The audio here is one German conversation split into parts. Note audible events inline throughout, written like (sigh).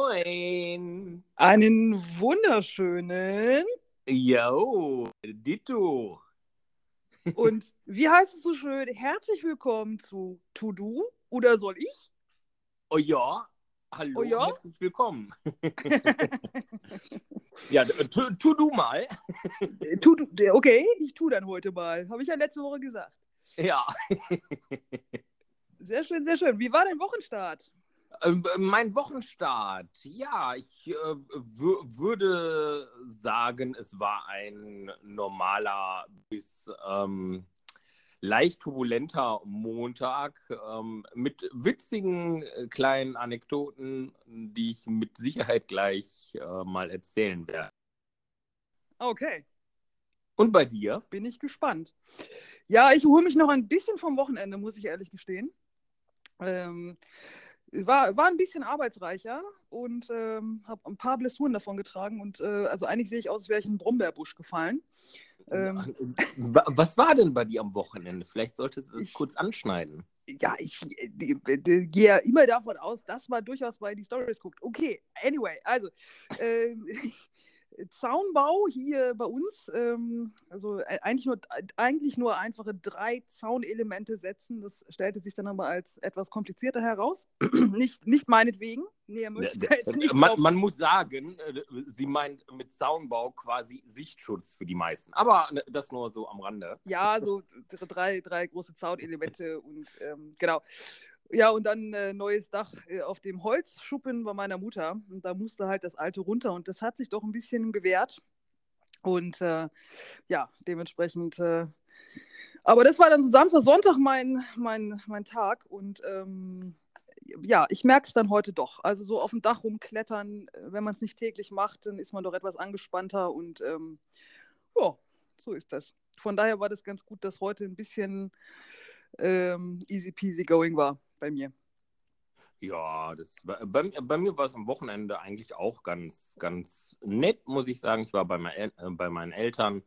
Moin. Einen wunderschönen. Yo, Ditto. (laughs) Und wie heißt es so schön? Herzlich willkommen zu To Do oder soll ich? Oh ja, hallo, Oh ja? herzlich willkommen. (laughs) (laughs) ja, tu, tu du mal. Tu, du- okay, ich tue dann heute mal. Habe ich ja letzte Woche gesagt. Ja, Sehr schön, sehr schön. Wie war dein Wochenstart? Ähm, mein Wochenstart. Ja, ich äh, wür- würde sagen, es war ein normaler bis ähm, leicht turbulenter Montag ähm, mit witzigen äh, kleinen Anekdoten, die ich mit Sicherheit gleich äh, mal erzählen werde. Okay, Und bei dir? bin ich gespannt. Ja, ich hole mich noch ein bisschen vom Wochenende, muss ich ehrlich gestehen. Ähm, war, war ein bisschen arbeitsreicher und ähm, habe ein paar Blessuren davon getragen. Und äh, also eigentlich sehe ich aus, als wäre ich in einen Brombeerbusch gefallen. Ähm, Wa- Was war denn bei dir am Wochenende? Vielleicht solltest du Ich- kurz anschneiden. ja, ich äh, gehe ja immer davon aus, dass man durchaus bei die Stories guckt. Okay, anyway, also ähm, Zaunbau hier bei uns, ähm, also äh, eigentlich nur, eigentlich nur einfache drei Zaunelemente setzen. Das stellte sich dann aber als etwas komplizierter heraus. (clears throat) nicht, nicht meinetwegen. Nee, jetzt nicht Man, man muss sagen, äh, sie meint mit Zaunbau quasi Sichtschutz für die meisten. Aber ne, das nur so am Rande. Ja, so drei, drei große Zaunelemente und ähm, genau. Ja, und dann äh, neues Dach äh, auf dem Holzschuppen bei meiner Mutter. Und da musste halt das alte runter und das hat sich doch ein bisschen gewehrt. Und äh, ja, dementsprechend. Äh, aber das war dann so Samstag, Sonntag mein, mein, mein Tag und ähm, ja, ich merke es dann heute doch. Also so auf dem Dach rumklettern, äh, wenn man es nicht täglich macht, dann ist man doch etwas angespannter und ähm, ja, so ist das. Von daher war das ganz gut, dass heute ein bisschen ähm, easy peasy going war bei mir. Ja, das, bei, bei, mir war es am Wochenende eigentlich auch ganz, ganz nett, muss ich sagen. Ich war bei, mein, äh, bei meinen Eltern,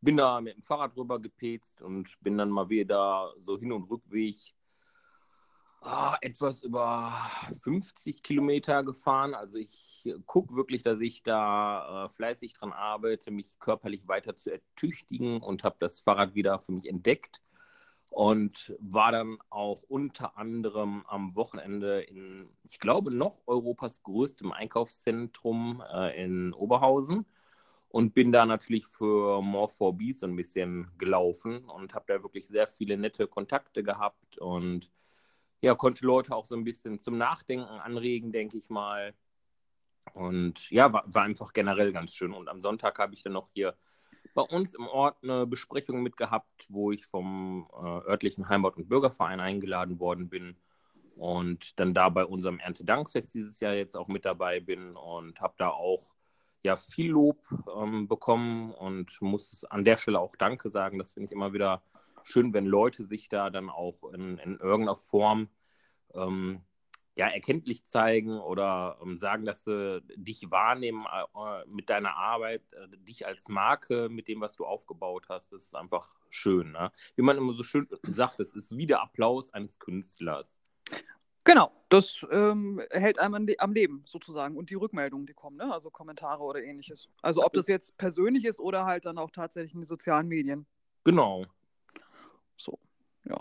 bin da mit dem Fahrrad rüber gepetzt und bin dann mal wieder so Hin- und Rückweg ah, etwas über 50 Kilometer gefahren. Also ich gucke wirklich, dass ich da äh, fleißig dran arbeite, mich körperlich weiter zu ertüchtigen und habe das Fahrrad wieder für mich entdeckt und war dann auch unter anderem am Wochenende in, ich glaube, noch Europas größtem Einkaufszentrum äh, in Oberhausen und bin da natürlich für More for Bees so ein bisschen gelaufen und habe da wirklich sehr viele nette Kontakte gehabt und ja, konnte Leute auch so ein bisschen zum Nachdenken anregen, denke ich mal. Und ja, war, war einfach generell ganz schön. Und am Sonntag habe ich dann noch hier bei uns im Ort eine Besprechung mitgehabt, wo ich vom äh, örtlichen Heimat- und Bürgerverein eingeladen worden bin und dann da bei unserem Erntedankfest dieses Jahr jetzt auch mit dabei bin und habe da auch ja viel Lob ähm, bekommen und muss an der Stelle auch Danke sagen. Das finde ich immer wieder schön, wenn Leute sich da dann auch in, in irgendeiner Form ähm, ja, erkenntlich zeigen oder ähm, sagen, dass sie dich wahrnehmen äh, mit deiner Arbeit, äh, dich als Marke mit dem, was du aufgebaut hast. Das ist einfach schön. Ne? Wie man immer so schön sagt, es ist wie der Applaus eines Künstlers. Genau, das ähm, hält einem am Leben sozusagen und die Rückmeldungen, die kommen, ne? also Kommentare oder ähnliches. Also ob das jetzt persönlich ist oder halt dann auch tatsächlich in den sozialen Medien. Genau. So, ja.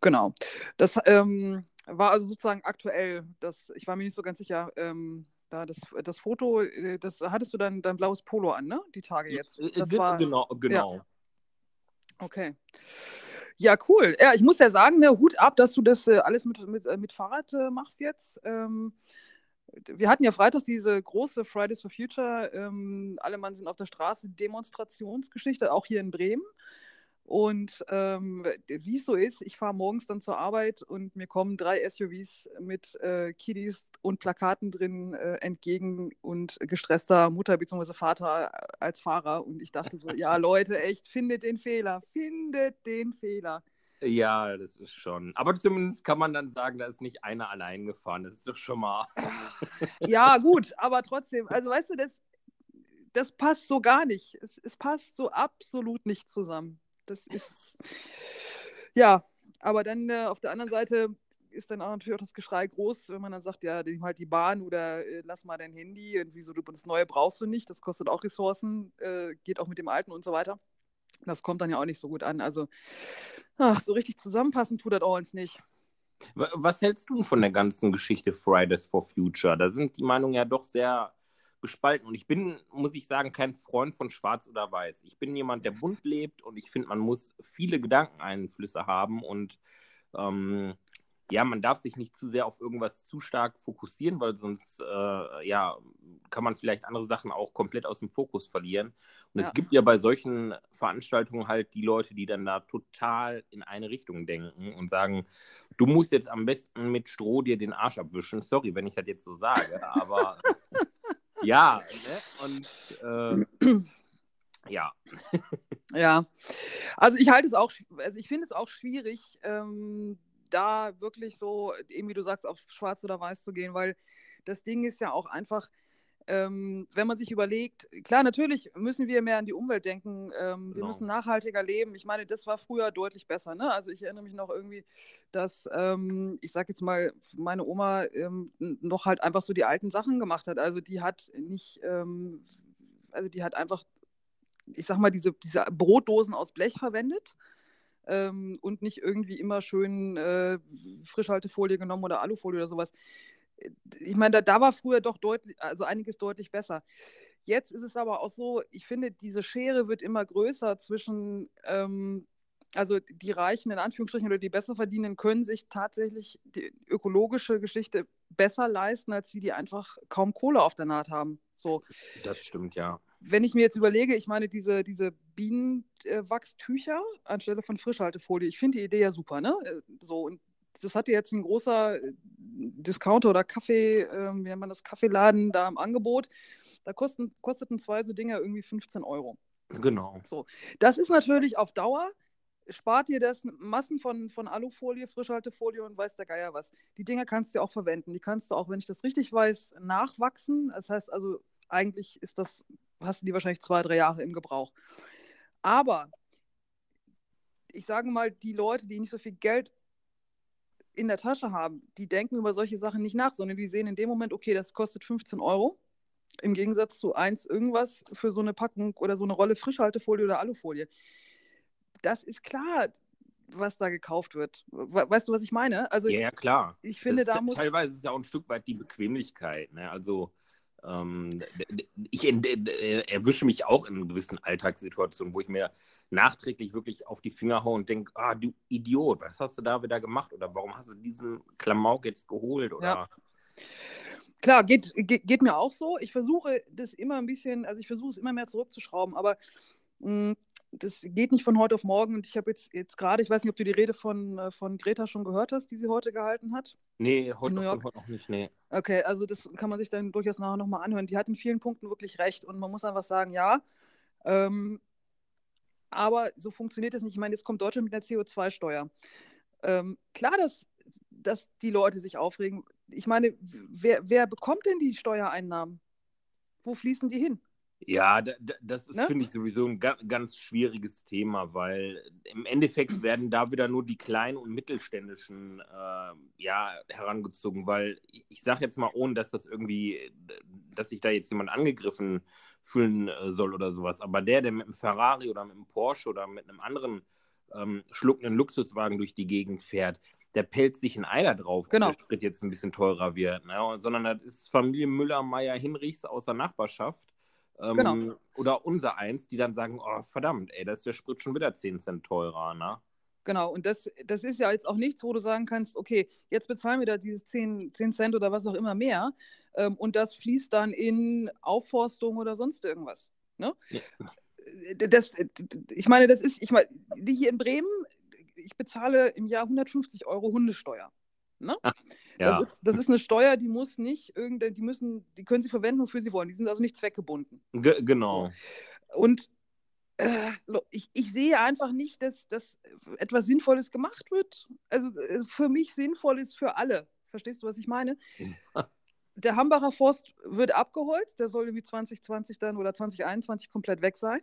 Genau. Das ähm, war also sozusagen aktuell. Das, ich war mir nicht so ganz sicher. Ähm, da das, das Foto, äh, das hattest du dann dein blaues Polo an, ne? Die Tage jetzt. Äh, Das ge- war, genau, genau. Okay. Ja, cool. Ja, ich muss ja sagen, ne, Hut ab, dass du das äh, alles mit, mit, äh, mit Fahrrad äh, machst jetzt. Ähm, wir hatten ja freitags diese große Fridays for Future, ähm, alle Mann sind auf der Straße, Demonstrationsgeschichte, auch hier in Bremen. Und ähm, wie es so ist, ich fahre morgens dann zur Arbeit und mir kommen drei SUVs mit äh, Kiddies und Plakaten drin äh, entgegen und gestresster Mutter bzw. Vater als Fahrer. Und ich dachte so, ja (laughs) Leute, echt, findet den Fehler, findet den Fehler. Ja, das ist schon. Aber zumindest kann man dann sagen, da ist nicht einer allein gefahren. Das ist doch schon mal. (laughs) Ja, gut, aber trotzdem, also weißt du, das, das passt so gar nicht. Es, es passt so absolut nicht zusammen. Das ist, ja, aber dann äh, auf der anderen Seite ist dann auch natürlich auch das Geschrei groß, wenn man dann sagt, ja, nimm halt die Bahn oder äh, lass mal dein Handy und wieso du das Neue brauchst du nicht, das kostet auch Ressourcen, äh, geht auch mit dem Alten und so weiter. Das kommt dann ja auch nicht so gut an. Also, ach, so richtig zusammenpassen tut das uns nicht. Was hältst du von der ganzen Geschichte Fridays for Future? Da sind die Meinungen ja doch sehr gespalten. Und ich bin, muss ich sagen, kein Freund von Schwarz oder Weiß. Ich bin jemand, der bunt lebt und ich finde, man muss viele Gedankeneinflüsse haben und ähm, ja, man darf sich nicht zu sehr auf irgendwas zu stark fokussieren, weil sonst äh, ja, kann man vielleicht andere Sachen auch komplett aus dem Fokus verlieren. Und ja. es gibt ja bei solchen Veranstaltungen halt die Leute, die dann da total in eine Richtung denken und sagen, du musst jetzt am besten mit Stroh dir den Arsch abwischen. Sorry, wenn ich das jetzt so sage, aber (laughs) ja, ne? und äh, (clears throat) ja. (laughs) ja, also ich halte es auch, also ich finde es auch schwierig, ähm, da wirklich so, eben wie du sagst, auf schwarz oder weiß zu gehen, weil das Ding ist ja auch einfach, ähm, wenn man sich überlegt, klar, natürlich müssen wir mehr an die Umwelt denken, ähm, wir genau. müssen nachhaltiger leben. Ich meine, das war früher deutlich besser. Ne? Also ich erinnere mich noch irgendwie, dass, ähm, ich sage jetzt mal, meine Oma ähm, noch halt einfach so die alten Sachen gemacht hat. Also die hat nicht, ähm, also die hat einfach, ich sag mal, diese, diese Brotdosen aus Blech verwendet ähm, und nicht irgendwie immer schön äh, Frischhaltefolie genommen oder Alufolie oder sowas. Ich meine, da, da war früher doch deutlich, also einiges deutlich besser. Jetzt ist es aber auch so, ich finde, diese Schere wird immer größer zwischen, ähm, also die Reichen in Anführungsstrichen oder die besser verdienen, können sich tatsächlich die ökologische Geschichte besser leisten, als die, die einfach kaum Kohle auf der Naht haben. So. Das stimmt, ja wenn ich mir jetzt überlege, ich meine, diese, diese Bienenwachstücher anstelle von Frischhaltefolie, ich finde die Idee ja super, ne? Äh, so, und das hatte jetzt ein großer äh, Discounter oder Kaffee, äh, wie nennt man das, Kaffeeladen da im Angebot. Da kosten, kosteten zwei so Dinger irgendwie 15 Euro. Genau. So, das ist natürlich auf Dauer spart dir das Massen von, von Alufolie, Frischhaltefolie und weiß der Geier was. Die Dinger kannst du auch verwenden. Die kannst du auch, wenn ich das richtig weiß, nachwachsen. Das heißt also, eigentlich ist das hast du die wahrscheinlich zwei, drei Jahre im Gebrauch. Aber ich sage mal, die Leute, die nicht so viel Geld in der Tasche haben, die denken über solche Sachen nicht nach, sondern die sehen in dem Moment, okay, das kostet 15 Euro. Im Gegensatz zu eins irgendwas für so eine Packung oder so eine Rolle Frischhaltefolie oder Alufolie. Das ist klar, was da gekauft wird. Weißt du, was ich meine? Also, ja, ja klar. Ich finde, da muss. Teilweise ist es ja auch ein Stück weit die Bequemlichkeit. Ne? Also, ähm, ich erwische mich auch in gewissen Alltagssituationen, wo ich mir nachträglich wirklich auf die Finger haue und denke, ah, du Idiot, was hast du da wieder gemacht? Oder warum hast du diesen Klamauk jetzt geholt? Oder ja. Klar, geht, geht, geht, mir auch so. Ich versuche das immer ein bisschen, also ich versuche es immer mehr zurückzuschrauben, aber mh, mm, das geht nicht von heute auf morgen. Und ich habe jetzt, jetzt gerade, ich weiß nicht, ob du die Rede von, äh, von Greta schon gehört hast, die sie heute gehalten hat. Nee, heute, noch, heute noch nicht, nee. Okay, also das kann man sich dann durchaus nachher nochmal anhören. Die hat in vielen Punkten wirklich recht. Und man muss einfach sagen, ja, ähm, aber so funktioniert das nicht. Ich meine, jetzt kommt Deutschland mit einer CO2-Steuer. Ähm, klar, dass, dass die Leute sich aufregen. Ich meine, wer, wer bekommt denn die Steuereinnahmen? Wo fließen die hin? Ja, das ist, ne? finde ich, sowieso ein ganz schwieriges Thema, weil im Endeffekt werden da wieder nur die kleinen und mittelständischen äh, ja, herangezogen, weil ich sage jetzt mal, ohne dass das irgendwie, dass sich da jetzt jemand angegriffen fühlen äh, soll oder sowas, aber der, der mit einem Ferrari oder mit einem Porsche oder mit einem anderen ähm, schluckenden Luxuswagen durch die Gegend fährt, der pellt sich ein Ei da drauf, genau. der Sprit jetzt ein bisschen teurer wird. Ne? Sondern das ist Familie Müller, Meier, Hinrichs aus der Nachbarschaft ähm, genau. Oder unser eins, die dann sagen, oh verdammt, ey, da ist der Sprit schon wieder 10 Cent teurer, ne? Genau, und das, das ist ja jetzt auch nichts, wo du sagen kannst, okay, jetzt bezahlen wir da dieses 10, 10 Cent oder was auch immer mehr ähm, und das fließt dann in Aufforstung oder sonst irgendwas. Ne? Ja. Das, ich meine, das ist, ich meine, hier in Bremen, ich bezahle im Jahr 150 Euro Hundesteuer. Ne? Ach, ja. das, ist, das ist eine Steuer, die muss nicht irgendein, die müssen, die können sie verwenden, wofür sie wollen. Die sind also nicht zweckgebunden. G genau. Und äh, ich, ich sehe einfach nicht, dass, dass etwas Sinnvolles gemacht wird. Also äh, für mich sinnvoll ist für alle. Verstehst du, was ich meine? Ja. Der Hambacher Forst wird abgeholzt, der soll irgendwie 2020 dann oder 2021 komplett weg sein.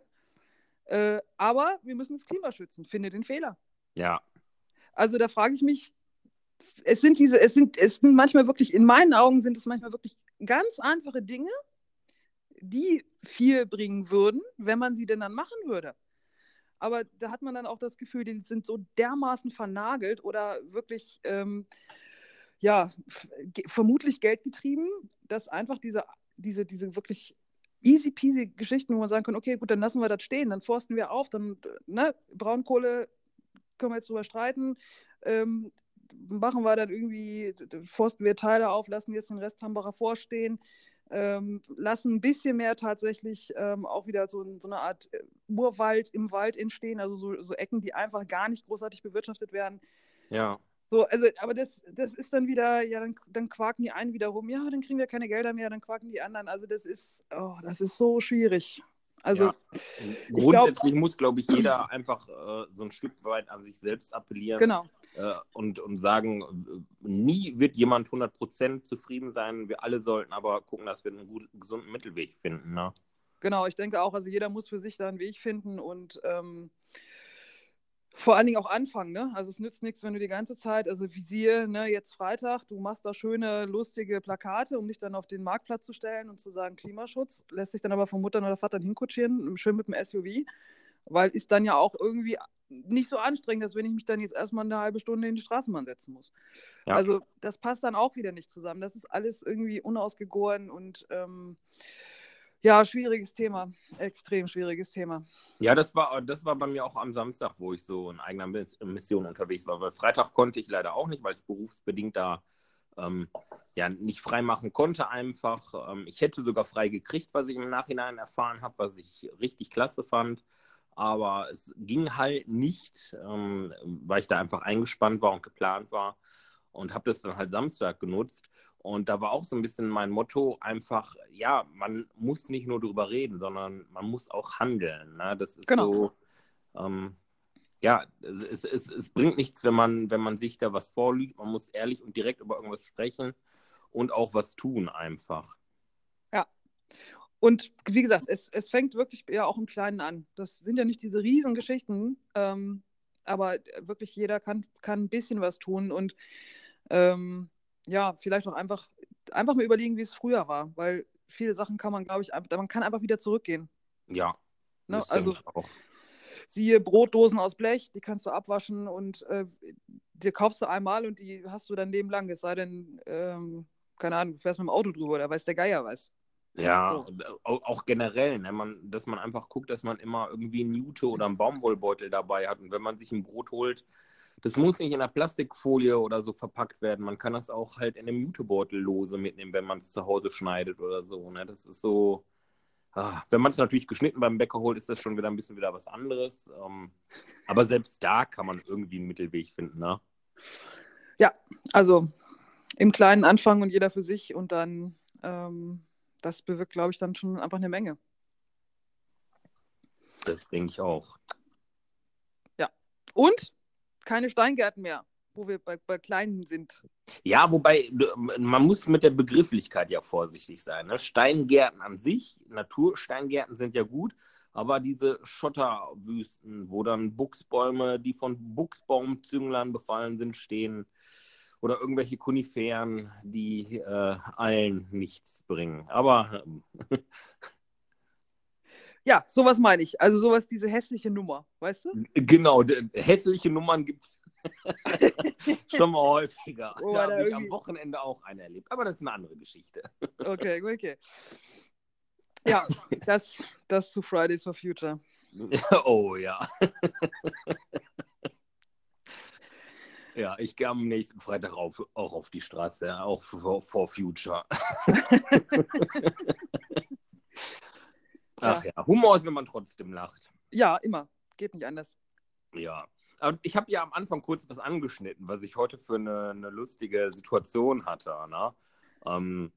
Äh, aber wir müssen das Klima schützen. Finde den Fehler. Ja. Also da frage ich mich, es sind diese, es sind, es sind manchmal wirklich, in meinen Augen sind es manchmal wirklich ganz einfache Dinge, die viel bringen würden, wenn man sie denn dann machen würde. Aber da hat man dann auch das Gefühl, die sind so dermaßen vernagelt oder wirklich, ähm, ja, vermutlich geldgetrieben, dass einfach diese, diese, diese wirklich easy peasy Geschichten, wo man sagen kann, okay, gut, dann lassen wir das stehen, dann forsten wir auf, dann, ne, Braunkohle können wir jetzt drüber streiten, ähm, machen wir dann irgendwie, forsten wir Teile auf, lassen jetzt den Rest Hambacher vorstehen, ähm, lassen ein bisschen mehr tatsächlich ähm, auch wieder so, so, eine Art äh, Urwald im Wald entstehen, also so, so, Ecken, die einfach gar nicht großartig bewirtschaftet werden. Ja. So, also, aber das, das ist dann wieder, ja, dann, dann quaken die einen wieder rum, ja, dann kriegen wir keine Gelder mehr, dann quaken die anderen. Also das ist, oh, das ist so schwierig. Also ja. grundsätzlich glaub, muss, glaube ich, jeder einfach äh, so ein Stück weit an sich selbst appellieren. Genau. Äh, und, und sagen, nie wird jemand 100% zufrieden sein. Wir alle sollten aber gucken, dass wir einen guten, gesunden Mittelweg finden. Ne? Genau, ich denke auch, also jeder muss für sich da einen Weg finden und ähm, vor allen Dingen auch anfangen. Ne? Also es nützt nichts, wenn du die ganze Zeit, also wie siehe, ne, jetzt Freitag, du machst da schöne, lustige Plakate, um dich dann auf den Marktplatz zu stellen und zu sagen Klimaschutz, lässt sich dann aber von Muttern oder Vatern hinkutschieren, schön mit dem SUV, weil ist dann ja auch irgendwie nicht so anstrengend, als wenn ich mich dann jetzt erstmal eine halbe Stunde in die Straßenbahn setzen muss. Ja. Also das passt dann auch wieder nicht zusammen. Das ist alles irgendwie unausgegoren und ähm, ja, schwieriges Thema. Extrem schwieriges Thema. Ja, das war, das war bei mir auch am Samstag, wo ich so in eigener Mission unterwegs war. Weil Freitag konnte ich leider auch nicht, weil ich berufsbedingt da ähm, ja, nicht frei machen konnte einfach. Ähm, ich hätte sogar frei gekriegt, was ich im Nachhinein erfahren habe, was ich richtig klasse fand aber es ging halt nicht, ähm, weil ich da einfach eingespannt war und geplant war und habe das dann halt Samstag genutzt. Und da war auch so ein bisschen mein Motto einfach, ja, man muss nicht nur drüber reden, sondern man muss auch handeln. Ne? Das ist genau. so, ähm, ja, es, es, es bringt nichts, wenn man, wenn man sich da was vorlügt. Man muss ehrlich und direkt über irgendwas sprechen und auch was tun einfach. Und wie gesagt, es, es fängt wirklich ja auch im Kleinen an. Das sind ja nicht diese riesen Geschichten, ähm, aber wirklich jeder kann, kann ein bisschen was tun und ähm, ja, vielleicht auch einfach, einfach mal überlegen, wie es früher war, weil viele Sachen kann man, glaube ich, man kann einfach wieder zurückgehen. Ja. Ne? Also siehe Brotdosen aus Blech, die kannst du abwaschen und äh, die kaufst du einmal und die hast du dein Leben lang. Es sei denn, ähm, keine Ahnung, du fährst mit dem Auto drüber oder weiß der Geier was. Ja, so. Äh, auch generell, ne? man, dass man einfach guckt, dass man immer irgendwie ein Jute oder einen Baumwollbeutel dabei hat. Und wenn man sich ein Brot holt, das muss nicht in einer Plastikfolie oder so verpackt werden. Man kann das auch halt in einem Jutebeutel lose mitnehmen, wenn man es zu Hause schneidet oder so. Ne? Das ist so. Ah, wenn man es natürlich geschnitten beim Bäcker holt, ist das schon wieder ein bisschen wieder was anderes. Ähm, aber selbst da kann man irgendwie einen Mittelweg finden, ne? Ja, also im Kleinen anfangen und jeder für sich und dann ähm, das bewirkt, glaube ich, dann schon einfach eine Menge. Das denke ich auch. Ja. Und keine Steingärten mehr, wo wir bei, bei kleinen sind. Ja, wobei man muss mit der Begrifflichkeit ja vorsichtig sein. Ne? Steingärten an sich, Natursteingärten sind ja gut, aber diese Schotterwüsten, wo dann Buchsbäume, die von Buchsbaumzünglern befallen sind, stehen, oder irgendwelche Koniferen, die äh, allen nichts bringen. Aber äh, (laughs) ja, sowas meine ich. Also sowas, diese hässliche Nummer, weißt du? Genau, hässliche Nummern gibt es (laughs) schon mal häufiger. Oh, da habe ich irgendwie... am Wochenende auch eine erlebt. Aber das ist eine andere Geschichte. (laughs) okay, okay. Ja, das, das zu Fridays for Future. Oh ja. Ja, ich gehe am nächsten Freitag auf, auch auf die Straße, auch for, for Future. Ach ja. Humor ist, wenn man trotzdem lacht. Ja, immer. Geht nicht anders. Ja. Aber ich habe ja am Anfang kurz was angeschnitten, was ich heute für eine, eine lustige Situation hatte. Ne? Ähm,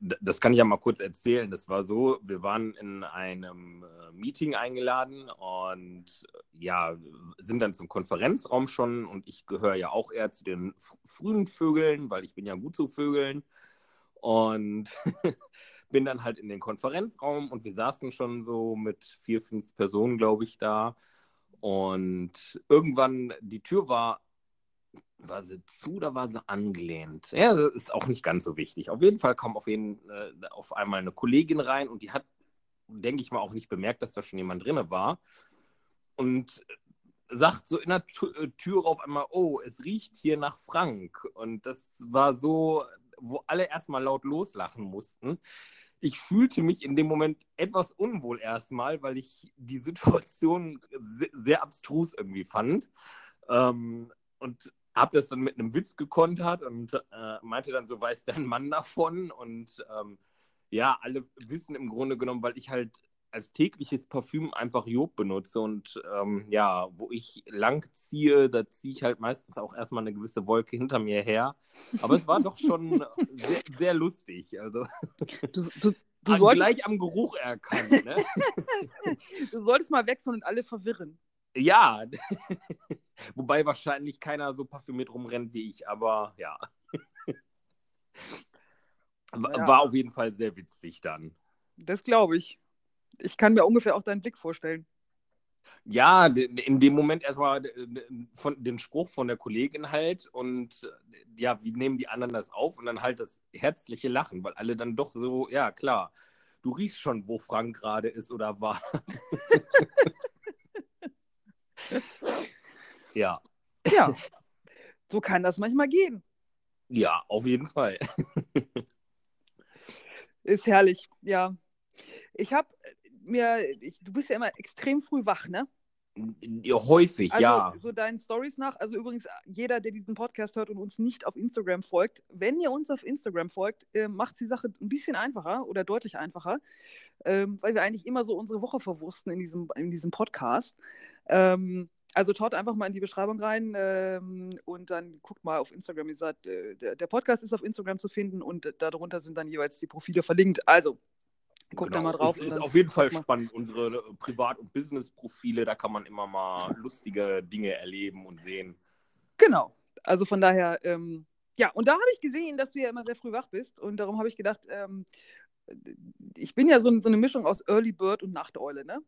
das kann ich ja mal kurz erzählen. Das war so, wir waren in einem äh, Meeting eingeladen und äh, ja, sind dann zum Konferenzraum schon und ich gehöre ja auch eher zu den frühen Vögeln, weil ich bin ja gut zu Vögeln und (laughs) bin dann halt in den Konferenzraum und wir saßen schon so mit vier, fünf Personen, glaube ich, da und irgendwann die Tür war war sie zu oder war sie angelehnt? Ja, ist auch nicht ganz so wichtig. Auf jeden Fall kam auf, jeden, äh, auf einmal eine Kollegin rein und die hat, denke ich mal, auch nicht bemerkt, dass da schon jemand drin war. Und sagt so in der äh, Tür auf einmal, oh, es riecht hier nach Frank. Und das war so, wo alle erstmal laut loslachen mussten. Ich fühlte mich in dem Moment etwas unwohl erstmal, weil ich die Situation sehr, sehr abstrus irgendwie fand. Ähm, und habe das dann mit einem Witz gekontert und äh, meinte dann, so weiß dein Mann davon. Und ähm, ja, alle wissen im Grunde genommen, weil ich halt als tägliches Parfüm einfach Job benutze und ähm, ja, wo ich lang ziehe, da ziehe ich halt meistens auch erstmal eine gewisse Wolke hinter mir her. Aber es war doch schon (laughs) sehr, sehr lustig. Also du, du, du solltest... gleich am Geruch erkannt. Ne? (laughs) du solltest mal wechseln und alle verwirren. Ja, (laughs) wobei wahrscheinlich keiner so parfümiert rumrennt wie ich, aber ja. (laughs) War ja. auf jeden Fall sehr witzig dann. Das glaube ich ich kann mir ungefähr auch deinen Blick vorstellen. Ja, in dem Moment erstmal von den Spruch von der Kollegin halt und ja, wie nehmen die anderen das auf und dann halt das herzliche Lachen, weil alle dann doch so, ja klar, du riechst schon, wo Frank gerade ist oder war. (laughs) ja. Ja, so kann das manchmal gehen. Ja, auf jeden Fall. (laughs) ist herrlich, ja. Ich habe mir, ich, du bist ja immer extrem früh wach, ne? Ja, häufig, also, ja. So deinen Stories nach. Also übrigens, jeder, der diesen Podcast hört und uns nicht auf Instagram folgt, wenn ihr uns auf Instagram folgt, äh, macht die Sache ein bisschen einfacher oder deutlich einfacher, ähm, weil wir eigentlich immer so unsere Woche verwursten in diesem, in diesem Podcast. Ähm, also schaut einfach mal in die Beschreibung rein ähm, und dann guckt mal auf Instagram. Ihr seid, äh, der, der, Podcast ist auf Instagram zu finden und darunter sind dann jeweils die Profile verlinkt. Also Guck genau. da mal drauf. Es ist auf jeden Fall spannend. Unsere Privat- und Business-Profile, da kann man immer mal lustige Dinge erleben und sehen. Genau. Also von daher, ähm, ja, und da habe ich gesehen, dass du ja immer sehr früh wach bist. Und darum habe ich gedacht, ähm, ich bin ja so, so, eine Mischung aus Early Bird und Nachteule, ne?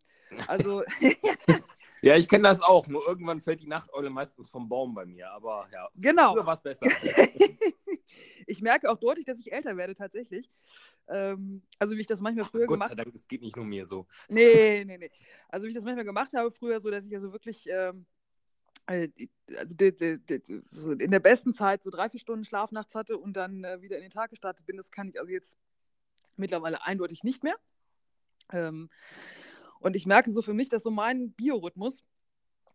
Also. (laughs) (laughs) ja, ich kenne das auch. Nur irgendwann fällt die Nachteule meistens vom Baum bei mir. Aber ja, genau. früher war es besser. (laughs) ich merke auch deutlich, dass ich älter werde tatsächlich. Ähm, also wie ich das manchmal früher Gott gemacht habe. Gott sei Dank, es geht nicht nur mir so. Nee, (laughs) nee, nee. Also wie ich das manchmal gemacht habe früher, so dass ich also wirklich ähm, äh, also in der besten Zeit so drei, vier Stunden Schlaf nachts hatte und dann äh, wieder in den Tag gestartet bin, das kann ich also jetzt mittlerweile eindeutig nicht mehr. Ähm, und ich merke so für mich, dass so mein Biorhythmus,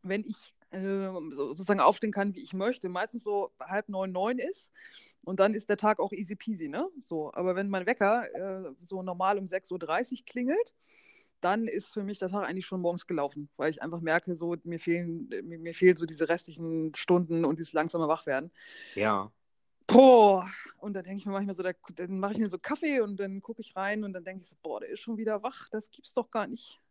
wenn ich äh, sozusagen aufstehen kann, wie ich möchte, meistens so halb neun, neun ist. Und dann ist der Tag auch easy peasy, ne? So, aber wenn mein Wecker äh, so normal um 6.30 Uhr klingelt, dann ist für mich der Tag eigentlich schon morgens gelaufen, weil ich einfach merke, so mir fehlen, mir, mir fehlen so diese restlichen Stunden und dieses langsame Wachwerden. Ja. Boah, und dann denke ich mir manchmal so, da, dann mache ich mir so Kaffee und dann gucke ich rein und dann denke ich so, boah, der ist schon wieder wach, das gibt's doch gar nicht.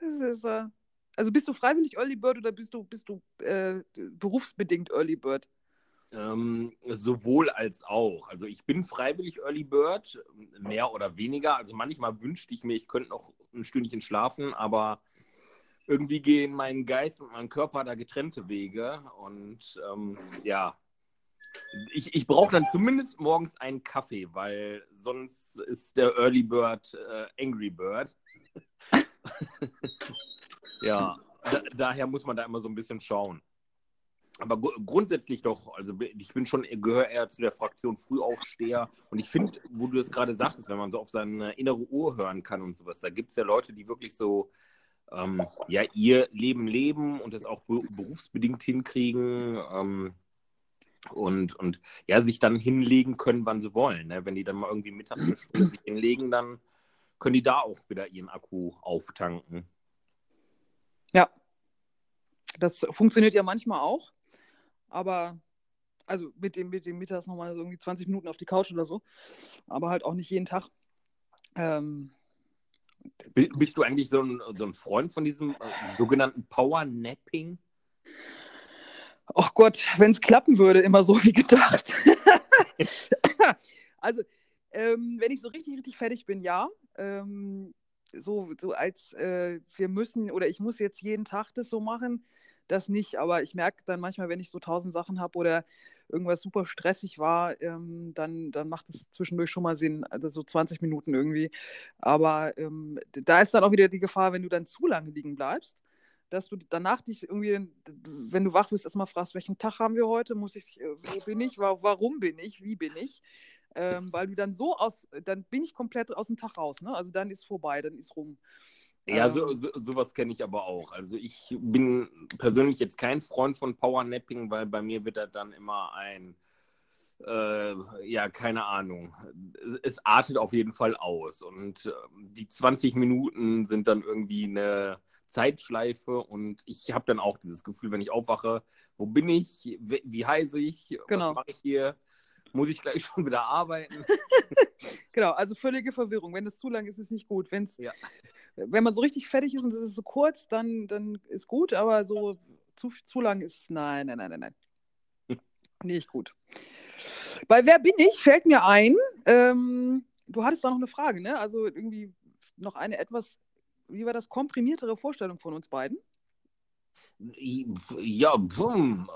Äh, also bist du freiwillig Early Bird oder bist du, bist du äh, berufsbedingt Early Bird? Ähm, sowohl als auch. Also ich bin freiwillig Early Bird, mehr oder weniger. Also manchmal wünschte ich mir, ich könnte noch ein Stündchen schlafen, aber irgendwie gehen mein Geist und mein Körper da getrennte Wege. Und ähm, ja, ich, ich brauche dann zumindest morgens einen Kaffee, weil sonst ist der Early Bird äh, Angry Bird. (laughs) Ja, da, daher muss man da immer so ein bisschen schauen. Aber grundsätzlich doch, also ich bin schon, gehöre eher zu der Fraktion Frühaufsteher. Und ich finde, wo du das gerade sagtest, wenn man so auf seine innere Uhr hören kann und sowas, da gibt es ja Leute, die wirklich so, ähm, ja, ihr Leben leben und das auch berufsbedingt hinkriegen. Ähm, und, und ja, sich dann hinlegen können, wann sie wollen. Ne? Wenn die dann mal irgendwie mittags sich hinlegen, dann können die da auch wieder ihren Akku auftanken. Ja, das funktioniert ja manchmal auch, aber also mit dem, mit dem Mittags nochmal so irgendwie 20 Minuten auf die Couch oder so, aber halt auch nicht jeden Tag. Ähm, Bist du eigentlich so ein, so ein Freund von diesem äh, sogenannten Power Napping? Ach Gott, wenn es klappen würde, immer so wie gedacht. (laughs) also, ähm, wenn ich so richtig, richtig fertig bin, ja. Ähm, so, so als äh, wir müssen oder ich muss jetzt jeden Tag das so machen, das nicht. Aber ich merke dann manchmal, wenn ich so tausend Sachen habe oder irgendwas super stressig war, ähm, dann, dann macht es zwischendurch schon mal Sinn, also so 20 Minuten irgendwie. Aber ähm, da ist dann auch wieder die Gefahr, wenn du dann zu lange liegen bleibst, dass du danach dich irgendwie, wenn du wach wirst, erstmal fragst, welchen Tag haben wir heute? Muss ich, äh, wo bin ich? Warum bin ich? Wie bin ich? Ähm, weil du dann so aus, dann bin ich komplett aus dem Tag raus, ne? Also dann ist vorbei, dann ist rum. Ja, so, ähm. so, sowas kenne ich aber auch. Also ich bin persönlich jetzt kein Freund von Powernapping, weil bei mir wird das dann immer ein, äh, ja, keine Ahnung. Es artet auf jeden Fall aus. Und äh, die 20 Minuten sind dann irgendwie eine Zeitschleife und ich habe dann auch dieses Gefühl, wenn ich aufwache, wo bin ich, wie, wie heiße ich, genau. was mache ich hier? Muss ich gleich (laughs) schon wieder arbeiten. (laughs) genau, also völlige Verwirrung. Wenn es zu lang ist, ist es nicht gut. Wenn's, ja. Wenn man so richtig fertig ist und es ist so kurz, dann, dann ist gut, aber so zu, zu lang ist nein, nein, nein, nein, nein. (laughs) nicht gut. Bei Wer bin ich fällt mir ein, ähm, du hattest da noch eine Frage, ne? Also irgendwie noch eine etwas, wie war das, komprimiertere Vorstellung von uns beiden? Ja, boom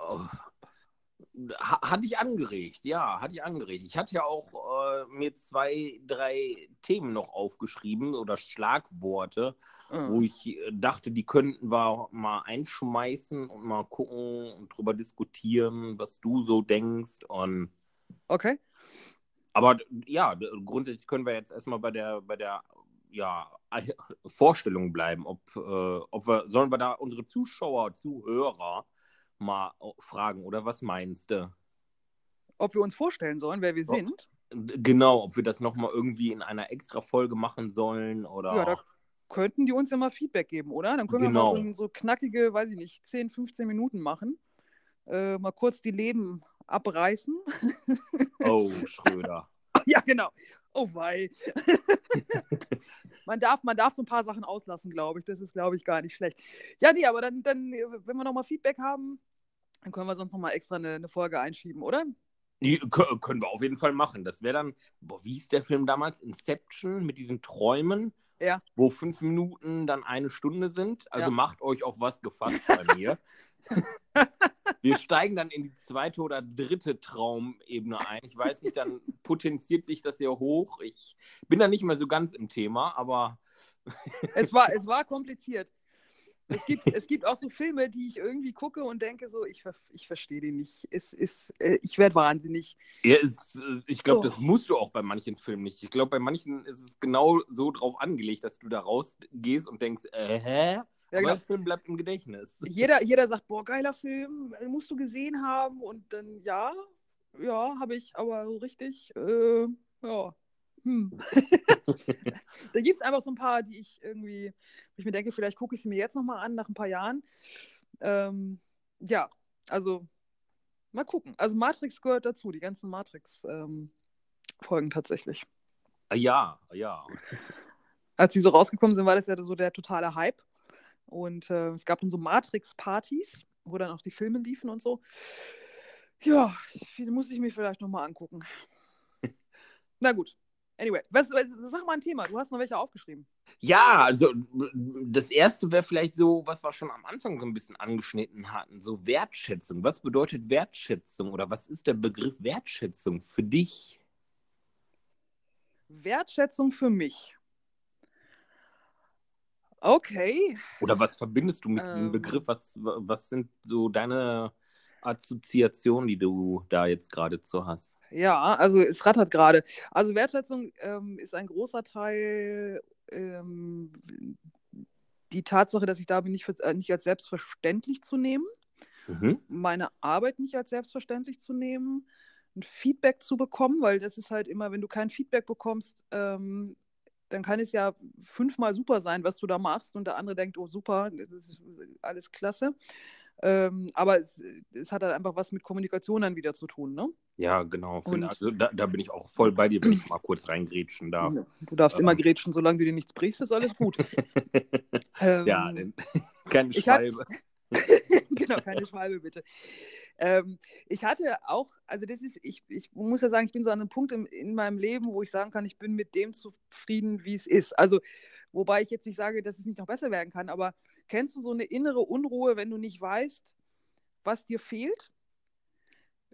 hatte ich angeregt, ja, hatte ich angeregt. Ich hatte ja auch äh, mir zwei, drei Themen noch aufgeschrieben oder Schlagworte, mhm. wo ich äh, dachte, die könnten wir mal einschmeißen und mal gucken und drüber diskutieren, was du so denkst. Und okay. Aber ja, grundsätzlich können wir jetzt erstmal bei der, bei der ja, Vorstellung bleiben, ob, äh, ob wir, sollen wir da unsere Zuschauer, Zuhörer mal fragen, oder was meinst du? Ob wir uns vorstellen sollen, wer wir sind? Genau, ob wir das nochmal irgendwie in einer extra Folge machen sollen oder. Ja, da könnten die uns ja mal Feedback geben, oder? Dann können genau. wir mal genau. so, so, knackige, weiß ich nicht, 10, 15 Minuten machen. Äh, mal kurz die Leben abreißen. Oh, (laughs) Schröder. ja, genau. Oh wei. (laughs) man, darf, man darf so ein paar Sachen auslassen, glaube ich. Das ist, glaube ich, gar nicht schlecht. Ja, nee, aber dann, dann wenn wir nochmal Feedback haben, dann können wir sonst nochmal extra eine, eine Folge einschieben, oder? Die, können wir auf jeden Fall machen. Das wäre dann, boah, wie ist der Film damals? Inception mit diesen Träumen, ja. wo fünf Minuten dann eine Stunde sind. Also ja. macht euch auf was gefasst bei mir. (laughs) (laughs) Wir steigen dann in die zweite oder dritte Traumebene ein. Ich weiß nicht, dann potenziert sich das ja hoch. Ich bin da nicht mehr so ganz im Thema, aber. (laughs) es, war, es war kompliziert. Es gibt, es gibt auch so Filme, die ich irgendwie gucke und denke so, ich, ich verstehe die nicht. Es ist, äh, ich werde wahnsinnig. Ja, es, äh, ich glaube, oh. das musst du auch bei manchen Filmen nicht. Ich glaube, bei manchen ist es genau so drauf angelegt, dass du da rausgehst und denkst, äh, hä? Ja, genau. der Film bleibt im Gedächtnis. (laughs) Jeder, jeder sagt, boah, geiler Film, musst du gesehen haben. Und dann, ja, ja, habe ich, aber so richtig, äh, ja. Hm. (laughs) da gibt es einfach so ein paar, die ich irgendwie, wo ich mir denke, vielleicht gucke ich sie mir jetzt nochmal an, nach ein paar Jahren. Ähm, ja, also mal gucken. Also Matrix gehört dazu, die ganzen Matrix-Folgen ähm, tatsächlich. Ja, ja. Als die so rausgekommen sind, war das ja so der totale Hype. Und äh, es gab dann so Matrix-Partys, wo dann auch die Filme liefen und so. Ja, die muss ich mir vielleicht nochmal angucken. (laughs) Na gut. Anyway, was, was, sag mal ein Thema. Du hast noch welche aufgeschrieben. Ja, also das erste wäre vielleicht so, was wir schon am Anfang so ein bisschen angeschnitten hatten, so Wertschätzung. Was bedeutet Wertschätzung oder was ist der Begriff Wertschätzung für dich? Wertschätzung für mich Okay. Oder was verbindest du mit ähm, diesem Begriff? Was, was sind so deine Assoziationen, die du da jetzt gerade zu hast? Ja, also es rattert gerade. Also Wertschätzung ähm, ist ein großer Teil ähm, die Tatsache, dass ich da bin, nicht, für, äh, nicht als selbstverständlich zu nehmen, mhm. meine Arbeit nicht als selbstverständlich zu nehmen, ein Feedback zu bekommen, weil das ist halt immer, wenn du kein Feedback bekommst, ähm, dann kann es ja fünfmal super sein, was du da machst und der andere denkt, oh super, das ist alles klasse. Ähm, aber es, es, hat halt einfach was mit Kommunikation dann wieder zu tun, ne? Ja, genau. Und, also, da, da, bin ich auch voll bei dir, wenn ich mal kurz reingrätschen darf. Du darfst ähm. immer grätschen, solange du dir nichts brichst, ist alles gut. (laughs) ähm, ja, (laughs) keine Schwalbe. (laughs) genau, (laughs) keine Schwalbe bitte. Ähm, ich hatte auch, also das ist, ich, ich muss ja sagen, ich bin so an einem Punkt im, in meinem Leben, wo ich sagen kann, ich bin mit dem zufrieden, wie es ist. Also, wobei ich jetzt nicht sage, dass es nicht noch besser werden kann, aber kennst du so eine innere Unruhe, wenn du nicht weißt, was dir fehlt?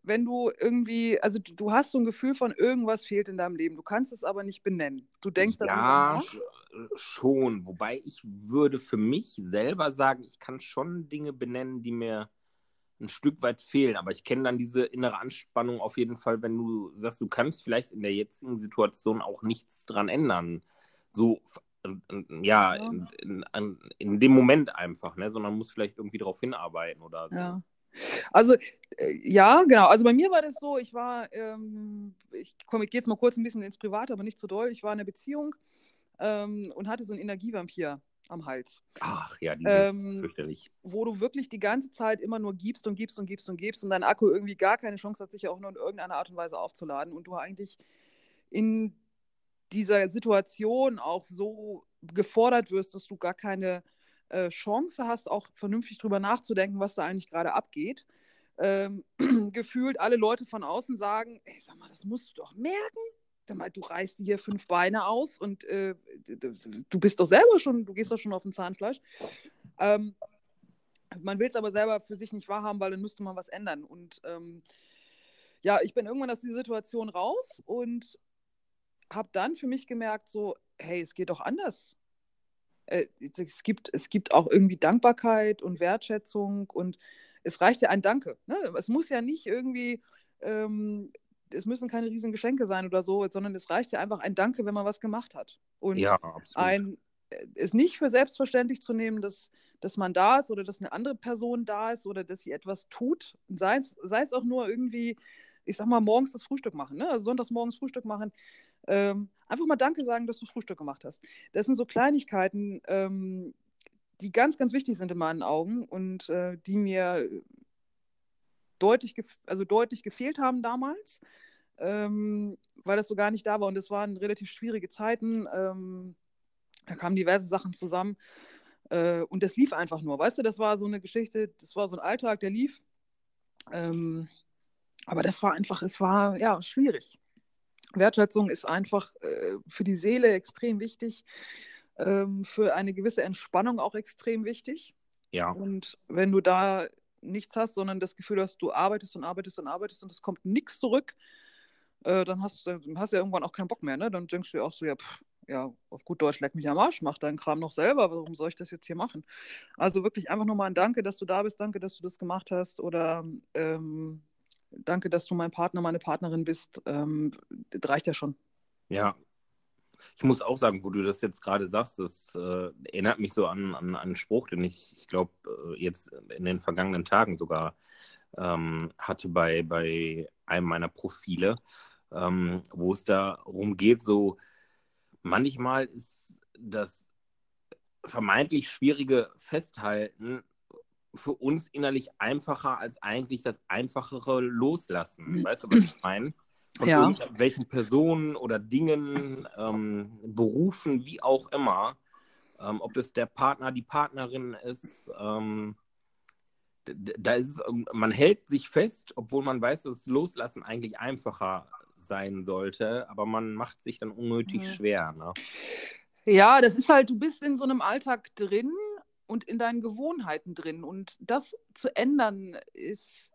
Wenn du irgendwie, also du hast so ein Gefühl von irgendwas fehlt in deinem Leben, du kannst es aber nicht benennen. Du denkst ja, darüber nach? Schon. Wobei ich würde für mich selber sagen, ich kann schon Dinge benennen, die mir ein Stück weit fehlen. Aber ich kenne dann diese innere Anspannung auf jeden Fall, wenn du sagst, du kannst vielleicht in der jetzigen Situation auch nichts dran ändern. So, ja, in, in, in dem Moment einfach, ne? sondern muss vielleicht irgendwie darauf hinarbeiten oder so. Ja. Also, äh, ja, genau. Also bei mir war das so, ich war, ähm, ich komme, ich gehe jetzt mal kurz ein bisschen ins Private, aber nicht zu so doll. Ich war in einer Beziehung ähm, und hatte so einen Energievampir am Hals. Ach ja, die sind ähm, fürchterlich. Wo du wirklich die ganze Zeit immer nur gibst und gibst und gibst und gibst und dein Akku irgendwie gar keine Chance hat, sich auch nur in irgendeiner Art und Weise aufzuladen und du eigentlich in dieser Situation auch so gefordert wirst, dass du gar keine äh, Chance hast, auch vernünftig drüber nachzudenken, was da eigentlich gerade abgeht. Ähm, (clears throat) gefühlt alle Leute von außen sagen, ey, sag mal, das musst du doch merken mal, du reißt hier fünf Beine aus und äh, du bist doch selber schon, du gehst doch schon auf ein Zahnfleisch. Ähm, man will es aber selber für sich nicht wahrhaben, weil dann müsste man was ändern. Und ähm, ja, ich bin irgendwann aus dieser Situation raus und habe dann für mich gemerkt, so, hey, es geht doch anders. Äh, es, gibt, es gibt auch irgendwie Dankbarkeit und Wertschätzung und es reicht ja ein Danke. Ne? Es muss ja nicht irgendwie ähm, es müssen keine riesen Geschenke sein oder so, sondern es reicht ja einfach ein Danke, wenn man was gemacht hat. Und ja, ein äh, es nicht für selbstverständlich zu nehmen, dass, dass man da ist oder dass eine andere Person da ist oder dass sie etwas tut, sei es, sei es auch nur irgendwie, ich sag mal, morgens das Frühstück machen, ne? also sonntags morgens Frühstück machen. Ähm, einfach mal Danke sagen, dass du Frühstück gemacht hast. Das sind so Kleinigkeiten, ähm, die ganz, ganz wichtig sind in meinen Augen und äh, die mir deutlich, also deutlich gefehlt haben damals, ähm, weil das so gar nicht da war. Und es waren relativ schwierige Zeiten. Ähm, da kamen diverse Sachen zusammen. Äh, und das lief einfach nur. Weißt du, das war so eine Geschichte, das war so ein Alltag, der lief. Ähm, aber das war einfach, es war ja schwierig. Wertschätzung ist einfach äh, für die Seele extrem wichtig, ähm, für eine gewisse Entspannung auch extrem wichtig. Ja. Und wenn du da nichts hast, sondern das Gefühl hast, du arbeitest und arbeitest und arbeitest und es kommt nichts zurück, äh, dann hast, du hast ja irgendwann auch keinen Bock mehr. Ne? Dann denkst du dir auch so, ja, pff, ja, auf gut Deutsch, leck mich am Arsch, mach deinen Kram noch selber, warum soll ich das jetzt hier machen? Also wirklich einfach nur mal ein Danke, dass du da bist, danke, dass du das gemacht hast oder ähm, danke, dass du mein Partner, meine Partnerin bist. Ähm, das reicht ja schon. Ja, ich muss auch sagen, wo du das jetzt gerade sagst, das äh, erinnert mich so an, an, einen Spruch, den ich, ich glaube, äh, jetzt in den vergangenen Tagen sogar ähm, hatte bei, bei einem meiner Profile, ähm, wo es darum geht, so manchmal ist das vermeintlich schwierige Festhalten für uns innerlich einfacher als eigentlich das einfachere Loslassen. Weißt du, was ich meine? Von ja. irgendwelchen Personen oder Dingen, ähm, Berufen, wie auch immer, ähm, ob das der Partner, die Partnerin ist, ähm, da ist es, ähm, man hält sich fest, obwohl man weiß, dass Loslassen eigentlich einfacher sein sollte, aber man macht sich dann unnötig ja. schwer. Ne? Ja, das ist halt, du bist in so einem Alltag drin und in deinen Gewohnheiten drin und das zu ändern ist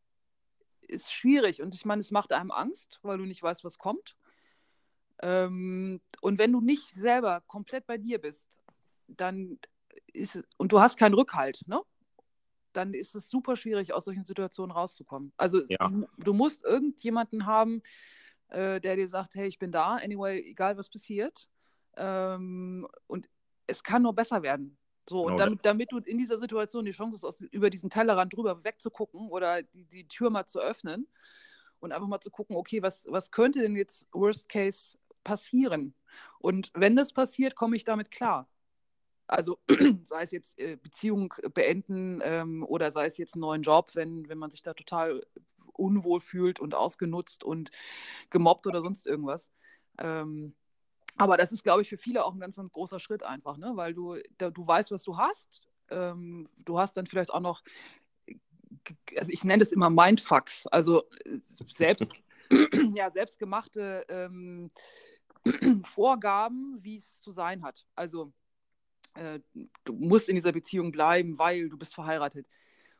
ist schwierig. Und ich meine, es macht einem Angst, weil du nicht weißt, was kommt. Ähm, und wenn du nicht selber komplett bei dir bist, dann ist es, und du hast keinen Rückhalt, ne? Dann ist es super schwierig, aus solchen Situationen rauszukommen. Also ja. du, du, musst irgendjemanden haben, äh, der dir sagt, hey, ich bin da, anyway, egal was passiert. Ähm, und es kann nur besser werden. So, und genau, damit, damit du in dieser Situation die Chance hast, aus, über diesen Tellerrand drüber wegzugucken oder die, die Tür mal zu öffnen und einfach mal zu gucken, okay, was, was könnte denn jetzt Worst Case passieren? Und wenn das passiert, komme ich damit klar. Also (clears throat) sei es jetzt äh, Beziehung beenden ähm, oder sei es jetzt einen neuen Job, wenn, wenn man sich da total unwohl fühlt und ausgenutzt und gemobbt oder sonst irgendwas. Ähm, aber das ist, glaube ich, für viele auch ein ganz, ganz großer Schritt einfach, ne? weil du, da, du weißt, was du hast. Ähm, du hast dann vielleicht auch noch, also ich nenne das immer Mindfucks, also selbst, (laughs) (clears throat) ja, selbstgemachte ähm, (clears throat) Vorgaben, wie es zu sein hat. Also äh, du musst in dieser Beziehung bleiben, weil du bist verheiratet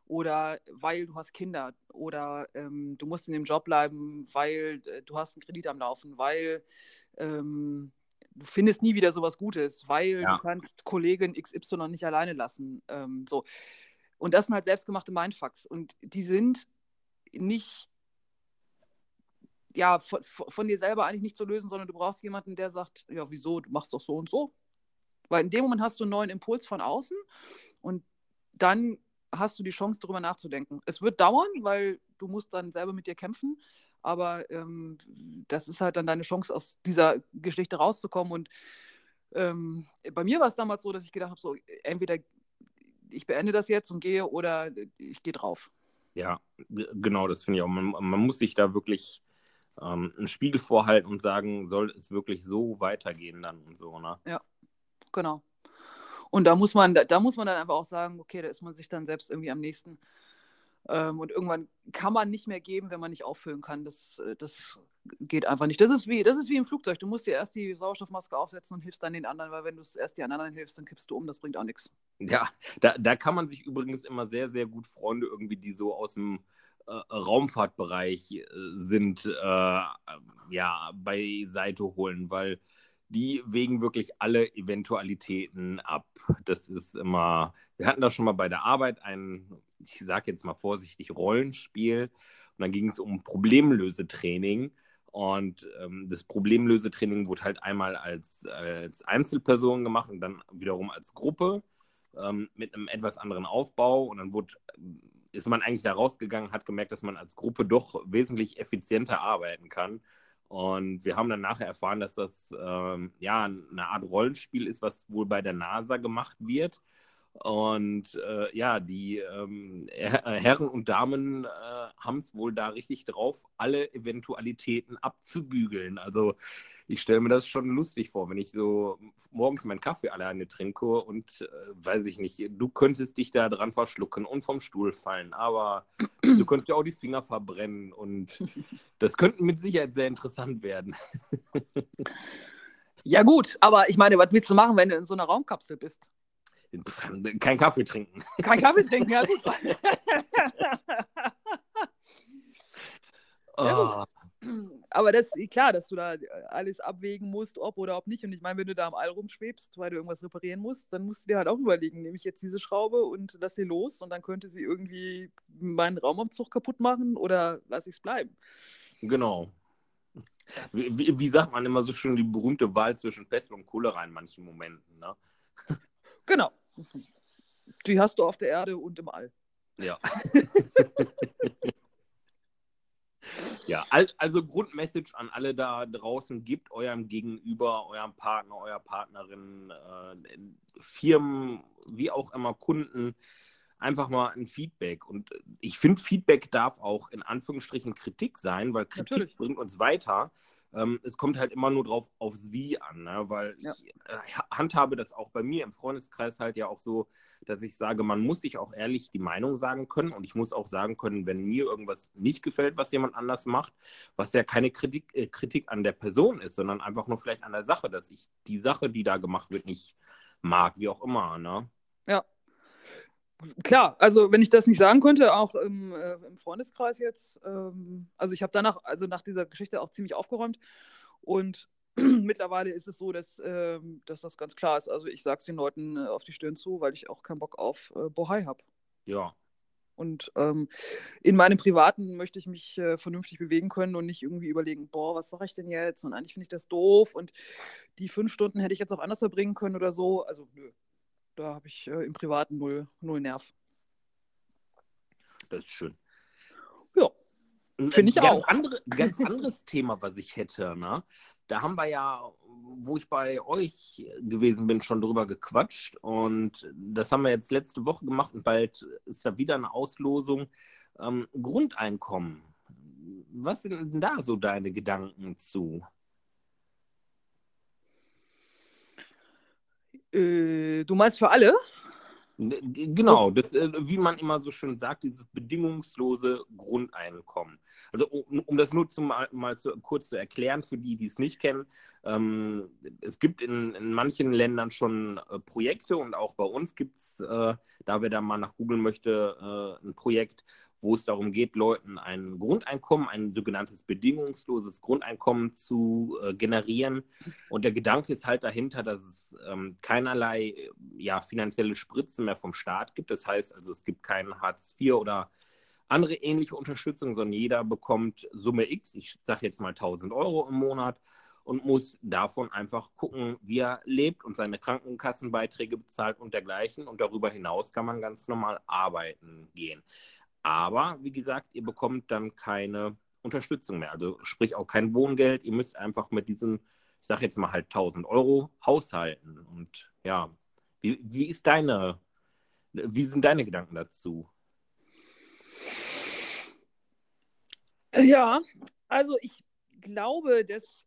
oder weil du hast Kinder oder ähm, du musst in dem Job bleiben, weil äh, du hast einen Kredit am Laufen, weil ähm, du findest nie wieder sowas Gutes, weil ja. du kannst Kollegin XY nicht alleine lassen. Ähm, so. Und das sind halt selbstgemachte Mindfucks. Und die sind nicht ja, von, von, dir selber eigentlich nicht zu lösen, sondern du brauchst jemanden, der sagt, ja, wieso, du machst doch so und so. Weil in dem Moment hast du einen neuen Impuls von außen und dann hast du die Chance, darüber nachzudenken. Es wird dauern, weil du musst dann selber mit dir kämpfen, aber ähm, das ist halt dann deine Chance, aus dieser Geschichte rauszukommen. Und ähm, bei mir war es damals so, dass ich gedacht habe, so entweder ich beende das jetzt und gehe oder ich gehe drauf. Ja, genau, das finde ich auch. Man, man, muss sich da wirklich ähm, einen Spiegel vorhalten und sagen, soll es wirklich so weitergehen dann und so, ne? Ja, genau. Und da muss man, da muss man dann einfach auch sagen, okay, da ist man sich dann selbst irgendwie am nächsten. Ähm, und irgendwann kann man nicht mehr geben, wenn man nicht auffüllen kann. Das, äh, das geht einfach nicht. Das ist, wie, das ist wie im Flugzeug. Du musst dir erst die Sauerstoffmaske aufsetzen und hilfst dann den anderen, weil wenn du es erst den anderen hilfst, dann kippst du um. Das bringt auch nichts. Ja, da, da kann man sich übrigens immer sehr, sehr gut Freunde irgendwie, die so aus dem äh, Raumfahrtbereich äh, sind, äh, ja, beiseite holen, weil die wägen wirklich alle Eventualitäten ab. Das ist immer, wir hatten das schon mal bei der Arbeit ein, ich sage jetzt mal vorsichtig, Rollenspiel. Und dann ging es um Problemlösetraining. Und ähm, das Problemlösetraining wurde halt einmal als, als Einzelperson gemacht und dann wiederum als Gruppe ähm, mit einem etwas anderen Aufbau. Und dann wurde, ist man eigentlich da rausgegangen, hat gemerkt, dass man als Gruppe doch wesentlich effizienter arbeiten kann. Und wir haben dann nachher erfahren, dass das ähm, ja eine Art Rollenspiel ist, was wohl bei der NASA gemacht wird. Und äh, ja, die ähm, Herren und Damen äh, haben es wohl da richtig drauf, alle Eventualitäten abzubügeln. Also ich stelle mir das schon lustig vor, wenn ich so morgens meinen Kaffee alleine trinke und äh, weiß ich nicht, du könntest dich da dran verschlucken und vom Stuhl fallen, aber du (clears throat) könntest ja auch die Finger verbrennen und das könnte mit Sicherheit sehr interessant werden. (laughs) ja gut, aber ich meine, was willst du machen, wenn du in so einer Raumkapsel bist? (laughs) Kein Kaffee trinken. Kein Kaffee trinken, ja gut. oh. ja, gut. Aber das ist klar, dass du da alles abwägen musst, ob oder ob nicht. Und ich meine, wenn du da am All rumschwebst, weil du irgendwas reparieren musst, dann musst du dir halt auch überlegen, nehme ich jetzt diese Schraube und lass sie los und dann könnte sie irgendwie meinen Raumumzug kaputt machen oder lasse ich es bleiben. Genau. Wie, wie, wie, sagt man immer so schön, die berühmte Wahl zwischen Pest und Cholera in manchen Momenten, ne? Genau. Die hast du auf der Erde und im All. Ja. (laughs) ja, also Grundmessage an alle da draußen, gebt eurem Gegenüber, eurem Partner, eurer Partnerin, äh, Firmen, wie auch immer, Kunden, einfach mal ein Feedback. Und ich finde, Feedback darf auch in Anführungsstrichen Kritik sein, weil Kritik Natürlich. bringt uns weiter. Ähm, es kommt halt immer nur drauf aufs Wie an, ne? weil ja. ich äh, handhabe das auch bei mir im Freundeskreis halt ja auch so, dass ich sage, man muss sich auch ehrlich die Meinung sagen können und ich muss auch sagen können, wenn mir irgendwas nicht gefällt, was jemand anders macht, was ja keine Kritik, äh, Kritik an der Person ist, sondern einfach nur vielleicht an der Sache, dass ich die Sache, die da gemacht wird, nicht mag, wie auch immer. Ne? Ja, klar, also wenn ich das nicht sagen könnte, auch im, äh, im Freundeskreis jetzt, ähm, also ich habe danach, also nach dieser Geschichte auch ziemlich aufgeräumt und (clears throat) mittlerweile ist es so, dass, ähm, dass das ganz klar ist. Also ich sage es den Leuten äh, auf die Stirn zu, weil ich auch keinen Bock auf äh, Bohai habe. Ja. Und ähm, in meinem Privaten möchte ich mich äh, vernünftig bewegen können und nicht irgendwie überlegen, boah, was sage ich denn jetzt? Und eigentlich finde ich das doof und die fünf Stunden hätte ich jetzt auch anders verbringen können oder so. Also nö, da habe ich äh, im Privaten null, null Nerv. Das ist schön. Ja. Finde ich ganz auch. Andere, ganz (laughs) anderes Thema, was ich hätte, ne? Da haben wir ja, wo ich bei euch gewesen bin, schon drüber gequatscht. Und das haben wir jetzt letzte Woche gemacht und bald ist da wieder eine Auslosung. Ähm, Grundeinkommen. Was sind denn da so deine Gedanken zu? Äh, du meinst für alle? Genau, das, äh, wie man immer so schön sagt, dieses bedingungslose Grundeinkommen. Also um, um das nur zum, mal zu, kurz zu erklären für die, die es nicht kennen, ähm, es gibt in, in, manchen Ländern schon äh, Projekte und auch bei uns gibt es, äh, da wer da mal nach googeln möchte, äh, ein Projekt, wo es darum geht, Leuten ein Grundeinkommen, ein sogenanntes bedingungsloses Grundeinkommen zu äh, generieren. Und der Gedanke ist halt dahinter, dass es ähm, keinerlei ja, finanzielle Spritzen mehr vom Staat gibt. Das heißt also, es gibt kein Hartz IV oder andere ähnliche Unterstützung, sondern jeder bekommt Summe X, ich sage jetzt mal 1000 Euro im Monat und muss davon einfach gucken, wie er lebt und seine Krankenkassenbeiträge bezahlt und dergleichen. Und darüber hinaus kann man ganz normal arbeiten gehen. Aber wie gesagt, ihr bekommt dann keine Unterstützung mehr. Also sprich auch kein Wohngeld. Ihr müsst einfach mit diesen, ich sage jetzt mal halt 1000 Euro haushalten. Und ja, wie, wie ist deine, wie sind deine Gedanken dazu? Ja, also ich glaube, dass,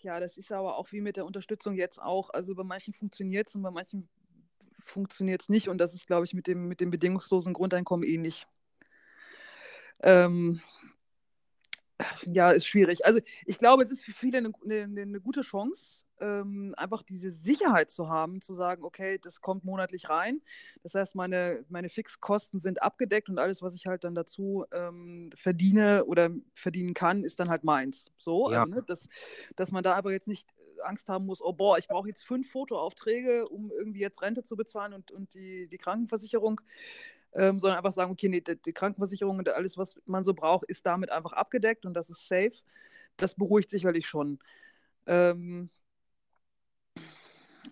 ja, das ist aber auch wie mit der Unterstützung jetzt auch. Also bei manchen funktioniert es und bei manchen funktioniert es nicht. Und das ist, glaube ich, mit dem, mit dem bedingungslosen Grundeinkommen ähnlich. Ähm, ja, ist schwierig. Also ich glaube, es ist für viele eine, eine, eine gute Chance, ähm, einfach diese Sicherheit zu haben, zu sagen, okay, das kommt monatlich rein. Das heißt, meine, meine Fixkosten sind abgedeckt und alles, was ich halt dann dazu ähm, verdiene oder verdienen kann, ist dann halt meins. So, ja. also, ne, dass, dass man da aber jetzt nicht Angst haben muss, oh boah, ich brauche jetzt fünf Fotoaufträge, um irgendwie jetzt Rente zu bezahlen und, und die, die Krankenversicherung, ähm, sondern einfach sagen, okay, nee, die, Krankenversicherung und alles, was man so braucht, ist damit einfach abgedeckt und das ist safe. Das beruhigt sicherlich schon. Ähm,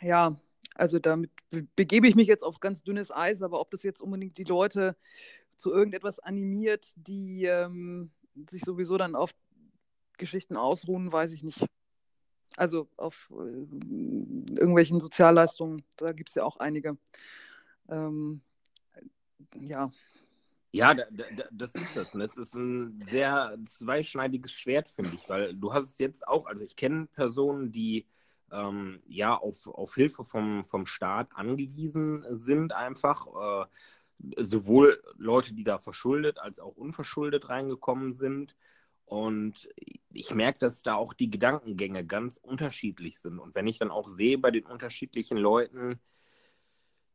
ja, also damit begebe ich mich jetzt auf ganz dünnes Eis, aber ob das jetzt unbedingt die Leute zu irgendetwas animiert, die ähm, sich sowieso dann auf Geschichten ausruhen, weiß ich nicht. Also auf äh, irgendwelchen Sozialleistungen, da gibt es ja auch einige. Ähm, ja. Ja, da, da, das ist das. Das ist ein sehr zweischneidiges Schwert, finde ich, weil du hast es jetzt auch, also ich kenne Personen, die ähm, ja auf, auf Hilfe vom, vom Staat angewiesen sind, einfach. Äh, sowohl Leute, die da verschuldet als auch unverschuldet reingekommen sind. Und ich merke, dass da auch die Gedankengänge ganz unterschiedlich sind. Und wenn ich dann auch sehe bei den unterschiedlichen Leuten,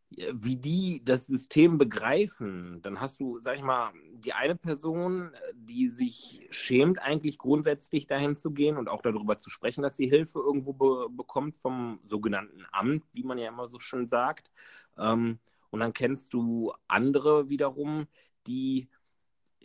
wie die das System begreifen, dann hast du, sag ich mal, die eine Person, die sich schämt, eigentlich grundsätzlich dahin zu gehen und auch darüber zu sprechen, dass sie Hilfe irgendwo be bekommt vom sogenannten Amt, wie man ja immer so schön sagt. Ähm, und dann kennst du andere wiederum, die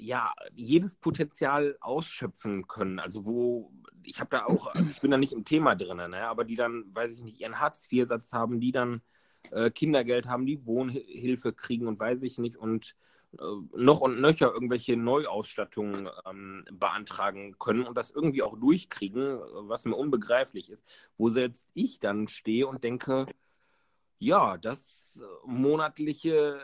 ja jedes Potenzial ausschöpfen können. Also wo ich habe da auch, also ich bin da nicht im Thema drin, ne, aber die dann, weiß ich nicht, ihren Hartz-IV-Satz haben, die dann äh, Kindergeld haben, die Wohnhilfe kriegen und weiß ich nicht und äh, noch und nöcher irgendwelche Neuausstattungen ähm, beantragen können und das irgendwie auch durchkriegen, was mir unbegreiflich ist, wo selbst ich dann stehe und denke, ja, das äh, monatliche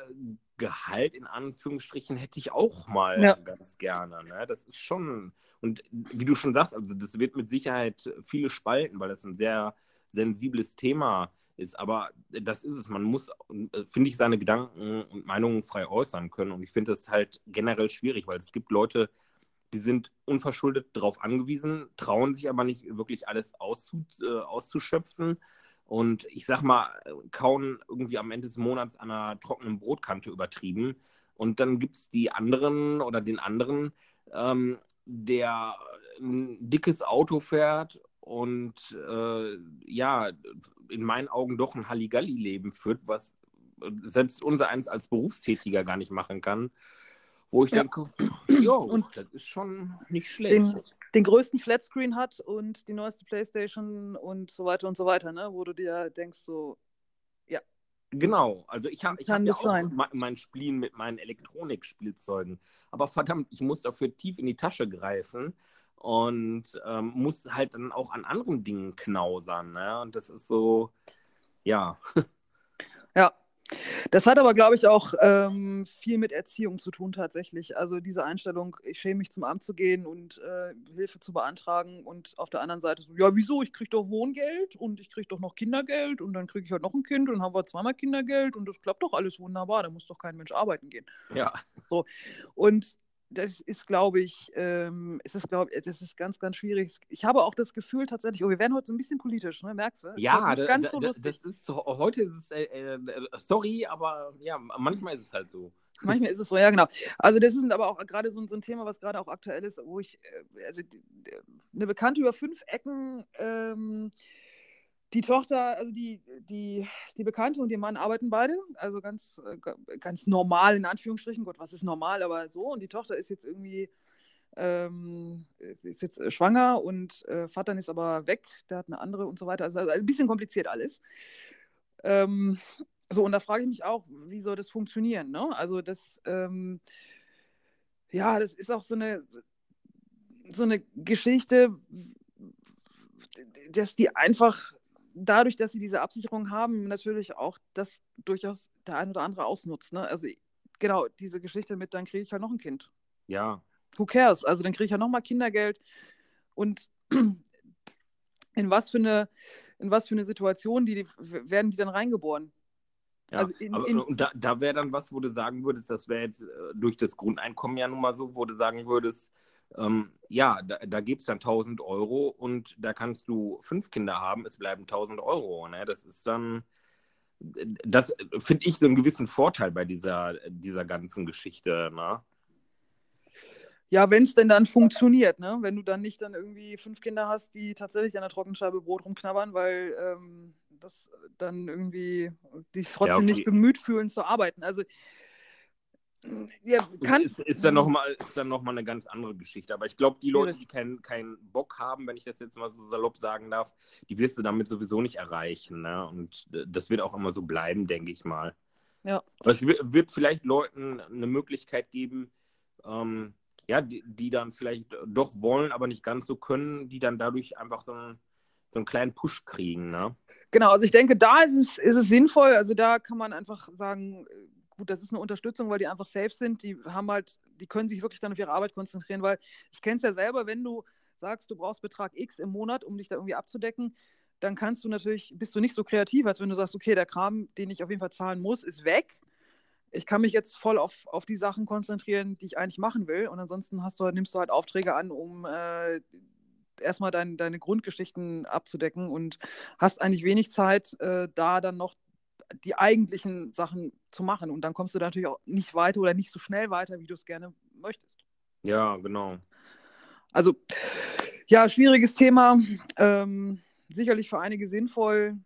Gehalt in Anführungsstrichen hätte ich auch mal ja. ganz gerne. Ne? Das ist schon, und wie du schon sagst, also das wird mit Sicherheit viele spalten, weil das ein sehr sensibles Thema ist. Aber das ist es. Man muss, äh, finde ich, seine Gedanken und Meinungen frei äußern können. Und ich finde das halt generell schwierig, weil es gibt Leute, die sind unverschuldet darauf angewiesen, trauen sich aber nicht wirklich alles auszu, äh, auszuschöpfen und ich sag mal, kauen irgendwie am Ende des Monats an einer trockenen Brotkante übertrieben. Und dann gibt es die anderen oder den anderen, ähm, der ein dickes Auto fährt und äh, ja, in meinen Augen doch ein Halligalli-Leben führt, was selbst unser eins als Berufstätiger gar nicht machen kann. Wo ich ja. denke, (clears throat) jo, das ist schon nicht schlecht. Den, den größten Flatscreen hat und die neueste Playstation und so weiter und so weiter, ne? wo du dir denkst, so, ja. Genau, also ich habe ich hab ja auch sein. mein Spleen mit meinen Elektronikspielzeugen. Aber verdammt, ich muss dafür tief in die Tasche greifen und ähm, muss halt dann auch an anderen Dingen knausern. Ne? Und das ist so, ja. Ja. Das hat aber, glaube ich, auch ähm, viel mit Erziehung zu tun tatsächlich. Also diese Einstellung, ich schäme mich zum Amt zu gehen und äh, Hilfe zu beantragen und auf der anderen Seite so, ja, wieso? Ich kriege doch Wohngeld und ich kriege doch noch Kindergeld und dann kriege ich halt noch ein Kind und dann haben wir zweimal Kindergeld und das klappt doch alles wunderbar, da muss doch kein Mensch arbeiten gehen. Ja. So. Und das ist, glaube ich, ähm, es ist, glaube das ist ganz, ganz schwierig. Ich habe auch das Gefühl tatsächlich, oh, wir werden heute so ein bisschen politisch, ne? merkst du? Ja, da, da, so das ist so, heute ist es, äh, äh, sorry, aber ja, manchmal ist es halt so. Manchmal ist es so, ja, genau. Also, das ist aber auch gerade so, so, ein Thema, was gerade auch aktuell ist, wo ich, äh, also eine Bekannte über fünf Ecken, ähm, die Tochter, also die, die, die Bekannte und ihr Mann arbeiten beide, also ganz, äh, ganz normal in Anführungsstrichen. Gott, was ist normal, aber so. Und die Tochter ist jetzt irgendwie, ähm, ist jetzt äh, schwanger und äh, Vater ist aber weg, der hat eine andere und so weiter. Also, also ein bisschen kompliziert alles. Ähm, so, und da frage ich mich auch, wie soll das funktionieren? Ne? Also das, ähm, ja, das ist auch so eine, so eine Geschichte, dass die einfach dadurch, dass sie diese Absicherung haben, natürlich auch das durchaus der ein oder andere ausnutzt. Ne? Also genau, diese Geschichte mit, dann kriege ich halt noch ein Kind. Ja. Who cares? Also dann kriege ich ja noch mal Kindergeld. Und (clears throat) in was für eine, in was für eine Situation die, die werden die dann reingeboren? Ja, also in, aber, in, und da, da wäre dann was, wo du sagen würdest, das wäre jetzt äh, durch das Grundeinkommen ja nun mal so, wo du sagen würdest, ähm, ja, da, da gibt es dann 1000 Euro und da kannst du fünf Kinder haben, es bleiben 1000 Euro. Ne? Das ist dann, das finde ich so einen gewissen Vorteil bei dieser, dieser ganzen Geschichte. Ne? Ja, wenn es denn dann funktioniert, ne? wenn du dann nicht dann irgendwie fünf Kinder hast, die tatsächlich an der Trockenscheibe Brot rumknabbern, weil ähm, das dann irgendwie dich trotzdem ja, okay. nicht bemüht fühlen zu arbeiten. Also ja, kann, ist, ist, dann nochmal noch eine ganz andere Geschichte. Aber ich glaube, die Leute, die keinen kein Bock haben, wenn ich das jetzt mal so salopp sagen darf, die wirst du damit sowieso nicht erreichen. Ne? Und das wird auch immer so bleiben, denke ich mal. Ja. Aber es wird vielleicht Leuten eine Möglichkeit geben, ähm, ja, die, die, dann vielleicht doch wollen, aber nicht ganz so können, die dann dadurch einfach so einen, so einen kleinen Push kriegen. Ne? Genau, also ich denke, da ist es, ist es sinnvoll. Also da kann man einfach sagen, gut, das ist eine Unterstützung, weil die einfach safe sind. Die haben halt, die können sich wirklich dann auf ihre Arbeit konzentrieren, weil ich kenne es ja selber, wenn du sagst, du brauchst Betrag X im Monat, um dich da irgendwie abzudecken, dann kannst du natürlich, bist du nicht so kreativ, als wenn du sagst, okay, der Kram, den ich auf jeden Fall zahlen muss, ist weg. Ich kann mich jetzt voll auf, auf die Sachen konzentrieren, die ich eigentlich machen will. Und ansonsten hast du, nimmst du halt Aufträge an, um äh, erstmal dein, deine Grundgeschichten abzudecken und hast eigentlich wenig Zeit, äh, da dann noch die eigentlichen Sachen zu machen. Und dann kommst du natürlich auch nicht weiter oder nicht so schnell weiter, wie du es gerne möchtest. Ja, genau. Also, ja, schwieriges Thema. Ähm, sicherlich für einige sinnvoll.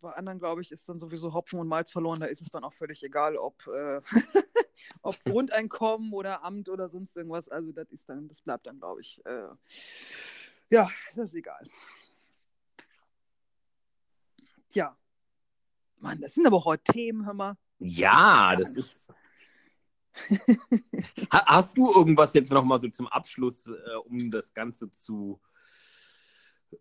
Bei anderen, glaube ich, ist dann sowieso Hopfen und Malz verloren. Da ist es dann auch völlig egal, ob, äh, (laughs) ob (laughs) Grundeinkommen oder Amt oder sonst irgendwas. Also, das ist dann, das bleibt dann, glaube ich, äh, ja, das ist egal. Ja, Mann, das sind aber auch heute Themen, hör mal. Ja, das ist. (laughs) Hast du irgendwas jetzt nochmal so zum Abschluss, äh, um das Ganze zu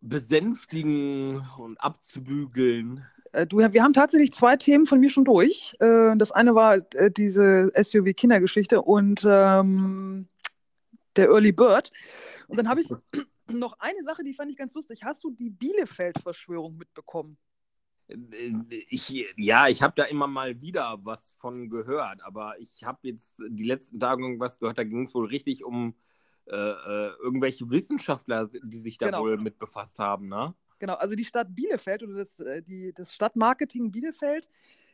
besänftigen und abzubügeln? Äh, du, wir haben tatsächlich zwei Themen von mir schon durch. Äh, das eine war äh, diese SUV-Kindergeschichte und ähm, der Early Bird. Und dann habe ich (laughs) noch eine Sache, die fand ich ganz lustig. Hast du die Bielefeld-Verschwörung mitbekommen? Ich, ja, ich habe da immer mal wieder was von gehört, aber ich habe jetzt die letzten Tage irgendwas gehört, da ging es wohl richtig um äh, äh, irgendwelche Wissenschaftler, die sich da genau. wohl mit befasst haben, ne? Genau, also die Stadt Bielefeld oder das, äh, die, das Stadtmarketing Bielefeld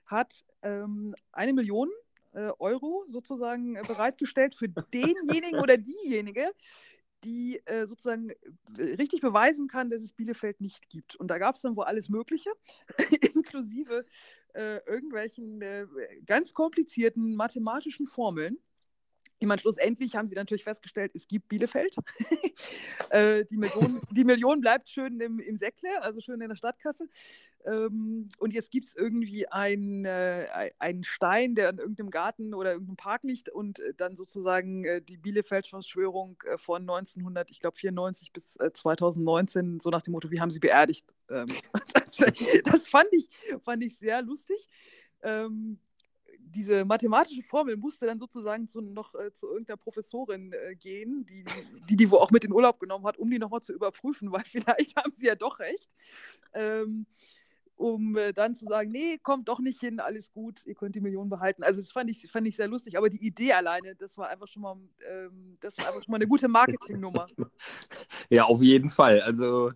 hat ähm, eine Million äh, Euro sozusagen bereitgestellt für denjenigen oder diejenige, die äh, sozusagen äh, richtig beweisen kann, dass es Bielefeld nicht gibt. Und da gab es dann wohl alles Mögliche, (laughs) inklusive äh, irgendwelchen äh, ganz komplizierten mathematischen Formeln ich meine, schlussendlich haben sie natürlich festgestellt, es gibt Bielefeld. (laughs) äh, die, Million, (laughs) die Million bleibt schön im, im Säckle, also schön in der Stadtkasse. Ähm, und jetzt gibt es irgendwie einen äh, Stein, der in irgendeinem Garten oder irgendeinem Park liegt und äh, dann sozusagen die Bielefeld-Verschwörung von 1900, ich glaube 94 bis 2019, so nach dem Motto, wie haben sie beerdigt. Ähm, (laughs) das, das fand, ich, fand ich sehr lustig. Ähm, diese mathematische Formel musste dann sozusagen zu, noch äh, zu irgendeiner Professorin äh, gehen, die, die die wohl auch mit in Urlaub genommen hat, um die nochmal zu überprüfen, (laughs) weil vielleicht haben sie ja doch recht. Ähm, um äh, dann zu sagen, nee, kommt doch nicht hin, alles gut, ihr könnt die Millionen behalten. Also das fand ich, fand ich sehr lustig, aber die Idee alleine, das war einfach schon mal, ähm, das war einfach schon mal eine gute Marketingnummer. (laughs) Ja, auf jeden Fall. Also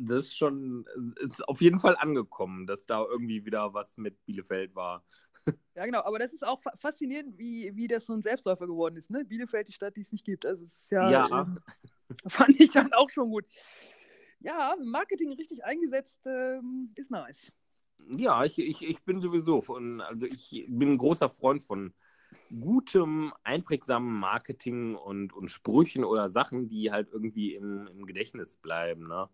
das ist schon, ist auf jeden Fall angekommen, dass da irgendwie wieder was mit Bielefeld war. (laughs) Ja, genau, aber das ist auch faszinierend, wie, wie das so ein Selbstläufer geworden ist, ne? Bielefeld, die Stadt, die es nicht gibt. Also es ist ja, ja. (laughs) Fand ich dann auch schon gut ja, Marketing richtig eingesetzt ähm, ist nice. Ja, ich, ich, ich bin sowieso von, also ich bin ein großer Freund von gutem, einprägsamen Marketing und, und Sprüchen oder Sachen, die halt irgendwie im, im Gedächtnis bleiben, ne?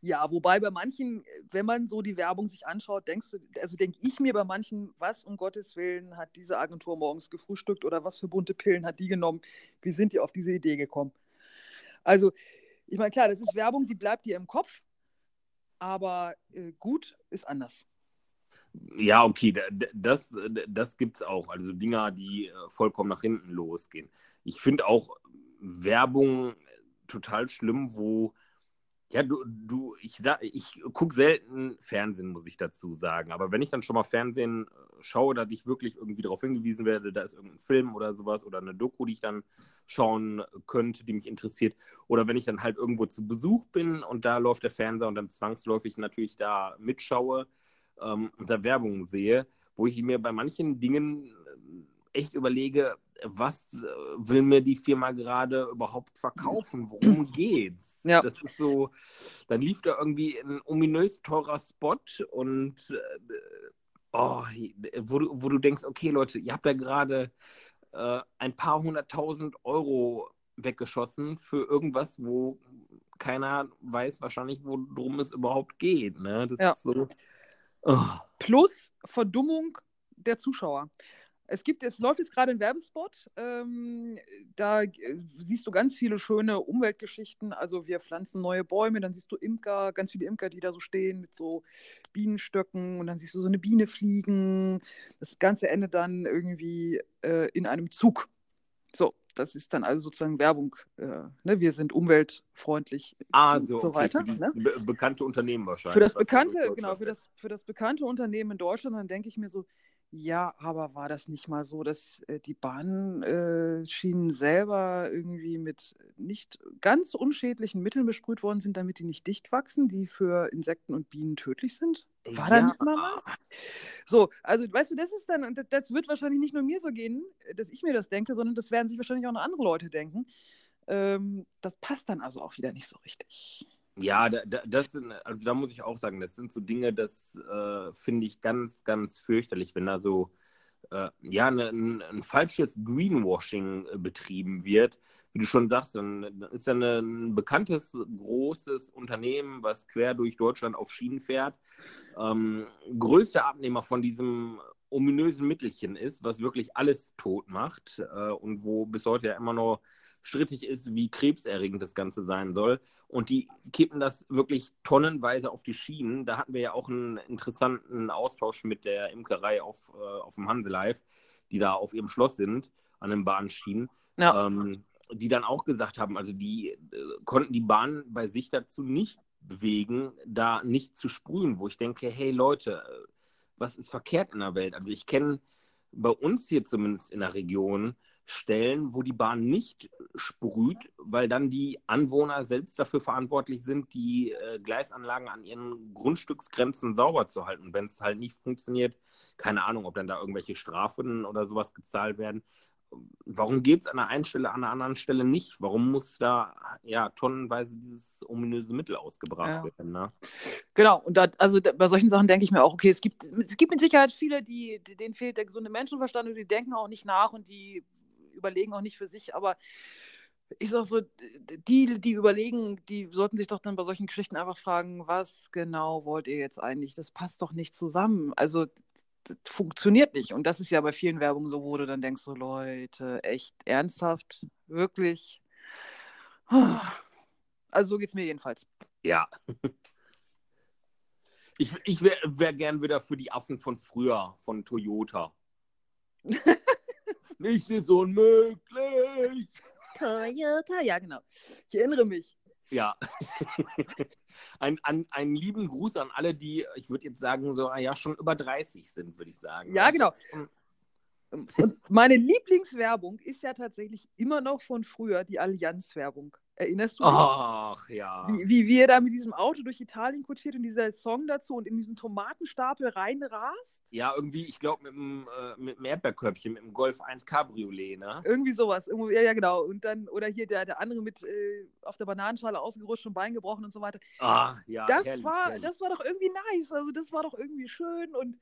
Ja, wobei bei manchen, wenn man so die Werbung sich anschaut, denkst du, also denke ich mir bei manchen, was um Gottes Willen hat diese Agentur morgens gefrühstückt oder was für bunte Pillen hat die genommen? Wie sind die auf diese Idee gekommen? Also ich meine, klar, das ist Werbung, die bleibt dir im Kopf, aber äh, gut ist anders. Ja, okay, das, das gibt es auch. Also Dinger, die äh, vollkommen nach hinten losgehen. Ich finde auch Werbung total schlimm, wo ja, du, du, ich sag, ich gucke selten Fernsehen, muss ich dazu sagen. Aber wenn ich dann schon mal Fernsehen äh, schaue, da ich wirklich irgendwie darauf hingewiesen werde, da ist irgendein Film oder sowas oder eine Doku, die ich dann schauen könnte, die mich interessiert. Oder wenn ich dann halt irgendwo zu Besuch bin und da läuft der Fernseher und dann zwangsläufig natürlich da mitschaue ähm, und da Werbung sehe, wo ich mir bei manchen Dingen echt überlege, was äh, will mir die Firma gerade überhaupt verkaufen? Worum geht's? Ja. Das ist so, dann lief da irgendwie ein ominös teurer Spot und äh, oh, wo, du, wo du denkst, okay, Leute, ihr habt da gerade äh, ein paar hunderttausend Euro weggeschossen für irgendwas, wo keiner weiß wahrscheinlich, worum es überhaupt geht. Ne? Das ja. ist so. Oh. Plus Verdummung der Zuschauer. Es gibt, es läuft jetzt gerade ein Werbespot. Ähm, da äh, siehst du ganz viele schöne Umweltgeschichten. Also wir pflanzen neue Bäume, dann siehst du Imker, ganz viele Imker, die da so stehen mit so Bienenstöcken und dann siehst du so eine Biene fliegen. Das Ganze endet dann irgendwie äh, in einem Zug. So, das ist dann also sozusagen Werbung. Äh, ne? Wir sind umweltfreundlich ah, so, und so okay, weiter. Für ne? be bekannte Unternehmen wahrscheinlich. Für das bekannte, genau, für das, für das bekannte Unternehmen in Deutschland, dann denke ich mir so, ja, aber war das nicht mal so, dass äh, die Bahnschienen äh, selber irgendwie mit nicht ganz unschädlichen Mitteln besprüht worden sind, damit die nicht dicht wachsen, die für Insekten und Bienen tödlich sind? War ja. da nicht mal was? So, also weißt du, das ist dann, das, das wird wahrscheinlich nicht nur mir so gehen, dass ich mir das denke, sondern das werden sich wahrscheinlich auch noch andere Leute denken. Ähm, das passt dann also auch wieder nicht so richtig. Ja, da, da, das sind, also da muss ich auch sagen, das sind so Dinge, das äh, finde ich ganz, ganz fürchterlich, wenn da so äh, ja, ne, ein, ein, falsches Greenwashing äh, betrieben wird. Wie du schon sagst, dann, dann ist ja eine, ein bekanntes, großes Unternehmen, was quer durch Deutschland auf Schienen fährt, ähm, größter Abnehmer von diesem ominösen Mittelchen ist, was wirklich alles tot macht äh, und wo bis heute ja immer noch strittig ist, wie krebserregend das Ganze sein soll. Und die kippen das wirklich tonnenweise auf die Schienen. Da hatten wir ja auch einen interessanten Austausch mit der Imkerei auf, äh, auf dem Hanselive, die da auf ihrem Schloss sind, an den Bahnschienen. Ja. Ähm, die dann auch gesagt haben, also die äh, konnten die Bahn bei sich dazu nicht bewegen, da nicht zu sprühen, wo ich denke, hey Leute, äh, was ist verkehrt in der Welt? Also ich kenne bei uns hier zumindest in der Region Stellen, wo die Bahn nicht sprüht, weil dann die Anwohner selbst dafür verantwortlich sind, die äh, Gleisanlagen an ihren Grundstücksgrenzen sauber zu halten. Wenn es halt nicht funktioniert, keine Ahnung, ob dann da irgendwelche Strafen oder sowas gezahlt werden. Warum geht es an der einen Stelle, an der anderen Stelle nicht? Warum muss da ja tonnenweise dieses ominöse Mittel ausgebracht ja. werden? Ne? Genau, und da, also da, bei solchen Sachen denke ich mir auch, okay, es gibt, es gibt mit Sicherheit viele, die, denen fehlt der gesunde Menschenverstand und die denken auch nicht nach und die überlegen auch nicht für sich, aber ich sag so, die, die überlegen, die sollten sich doch dann bei solchen Geschichten einfach fragen, was genau wollt ihr jetzt eigentlich? Das passt doch nicht zusammen. Also das funktioniert nicht. Und das ist ja bei vielen Werbungen so, wo du dann denkst, so Leute, echt ernsthaft, wirklich. Also so geht es mir jedenfalls. Ja. Ich, ich wäre wär gern wieder für die Affen von früher, von Toyota. (laughs) Nichts ist unmöglich. Toyota, ja, genau. Ich erinnere mich. Ja. (laughs) ein, ein, einen lieben Gruß an alle, die, ich würde jetzt sagen, so ja, schon über 30 sind, würde ich sagen. Ja, genau. Und meine Lieblingswerbung ist ja tatsächlich immer noch von früher die Allianz-Werbung. Erinnerst du dich? Ach ja. Wie, wie wir da mit diesem Auto durch Italien kutschiert und dieser Song dazu und in diesen Tomatenstapel reinrast? Ja, irgendwie, ich glaube, mit, dem, äh, mit dem Erdbeerkörbchen, mit dem Golf 1 Cabriolet, ne? Irgendwie sowas. Irgendwo, ja, ja, genau. Und dann, oder hier der, der andere mit äh, auf der Bananenschale ausgerutscht und Bein gebrochen und so weiter. Ah, ja. Das, herrlich, war, herrlich. das war doch irgendwie nice. Also, das war doch irgendwie schön und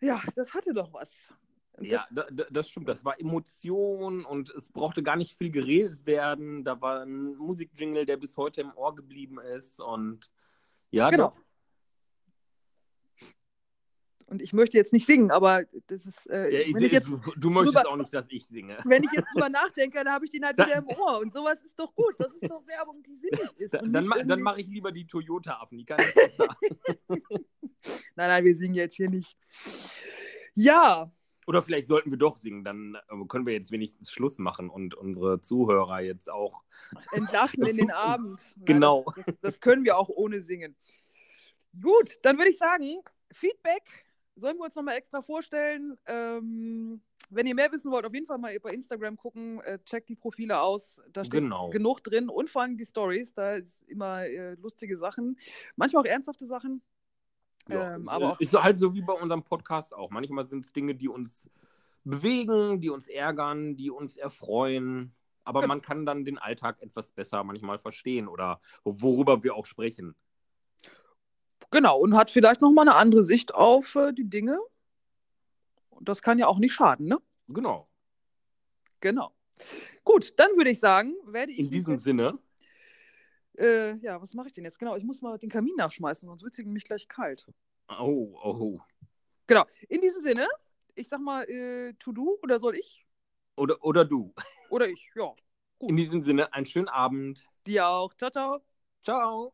ja, das hatte doch was. Ja, das, da, da, das stimmt. Das war Emotion und es brauchte gar nicht viel geredet werden. Da war ein Musikjingle, der bis heute im Ohr geblieben ist. Und ja, Genau. doch. und ich möchte jetzt nicht singen, aber das ist, äh, Ja, ich, ich jetzt, du, du möchtest drüber- auch nicht, dass ich singe. (laughs) wenn ich jetzt drüber nachdenke, dann habe ich den halt wieder im Ohr. Und sowas ist doch gut. Das ist doch Werbung, die sinnig ist. Dann nicht ma- dann mache ich lieber die Toyota-Affen. Die kann ich besser. (laughs) Nein, nein, wir singen jetzt hier nicht. Ja, Oder vielleicht sollten wir doch singen. Dann äh, können wir jetzt wenigstens Schluss machen und unsere Zuhörer jetzt auch. (laughs) entlassen in den Abend. Na, Genau. Das, das, das können wir auch ohne singen. Gut, dann würde ich sagen, Feedback sollen wir uns nochmal extra vorstellen. Ähm, wenn ihr mehr wissen wollt, auf jeden Fall mal bei Instagram gucken, äh, checkt die Profile aus. Da steht Genau. genug drin und vor allem die Stories. Da ist immer äh, lustige Sachen, manchmal auch ernsthafte Sachen. Ja, Ähm, aber ist halt so wie bei unserem Podcast auch. Manchmal sind es Dinge, die uns bewegen, die uns ärgern, die uns erfreuen. Aber Genau. man kann dann den Alltag etwas besser manchmal verstehen oder worüber wir auch sprechen. Genau, und hat vielleicht nochmal eine andere Sicht auf äh, die Dinge. Und das kann ja auch nicht schaden, ne? Genau. Genau. Gut, dann würde ich sagen, werde ich. In diesem Sinne, Äh, ja, was mache ich denn jetzt? Genau, ich muss mal den Kamin nachschmeißen, sonst wird es nämlich gleich kalt. oh, oh. Genau, in diesem Sinne, ich sag mal, äh, to do oder soll ich? Oder, oder du. Oder ich, ja. In diesem Sinne, einen schönen Abend. Dir auch. Ciao, ciao. Ciao.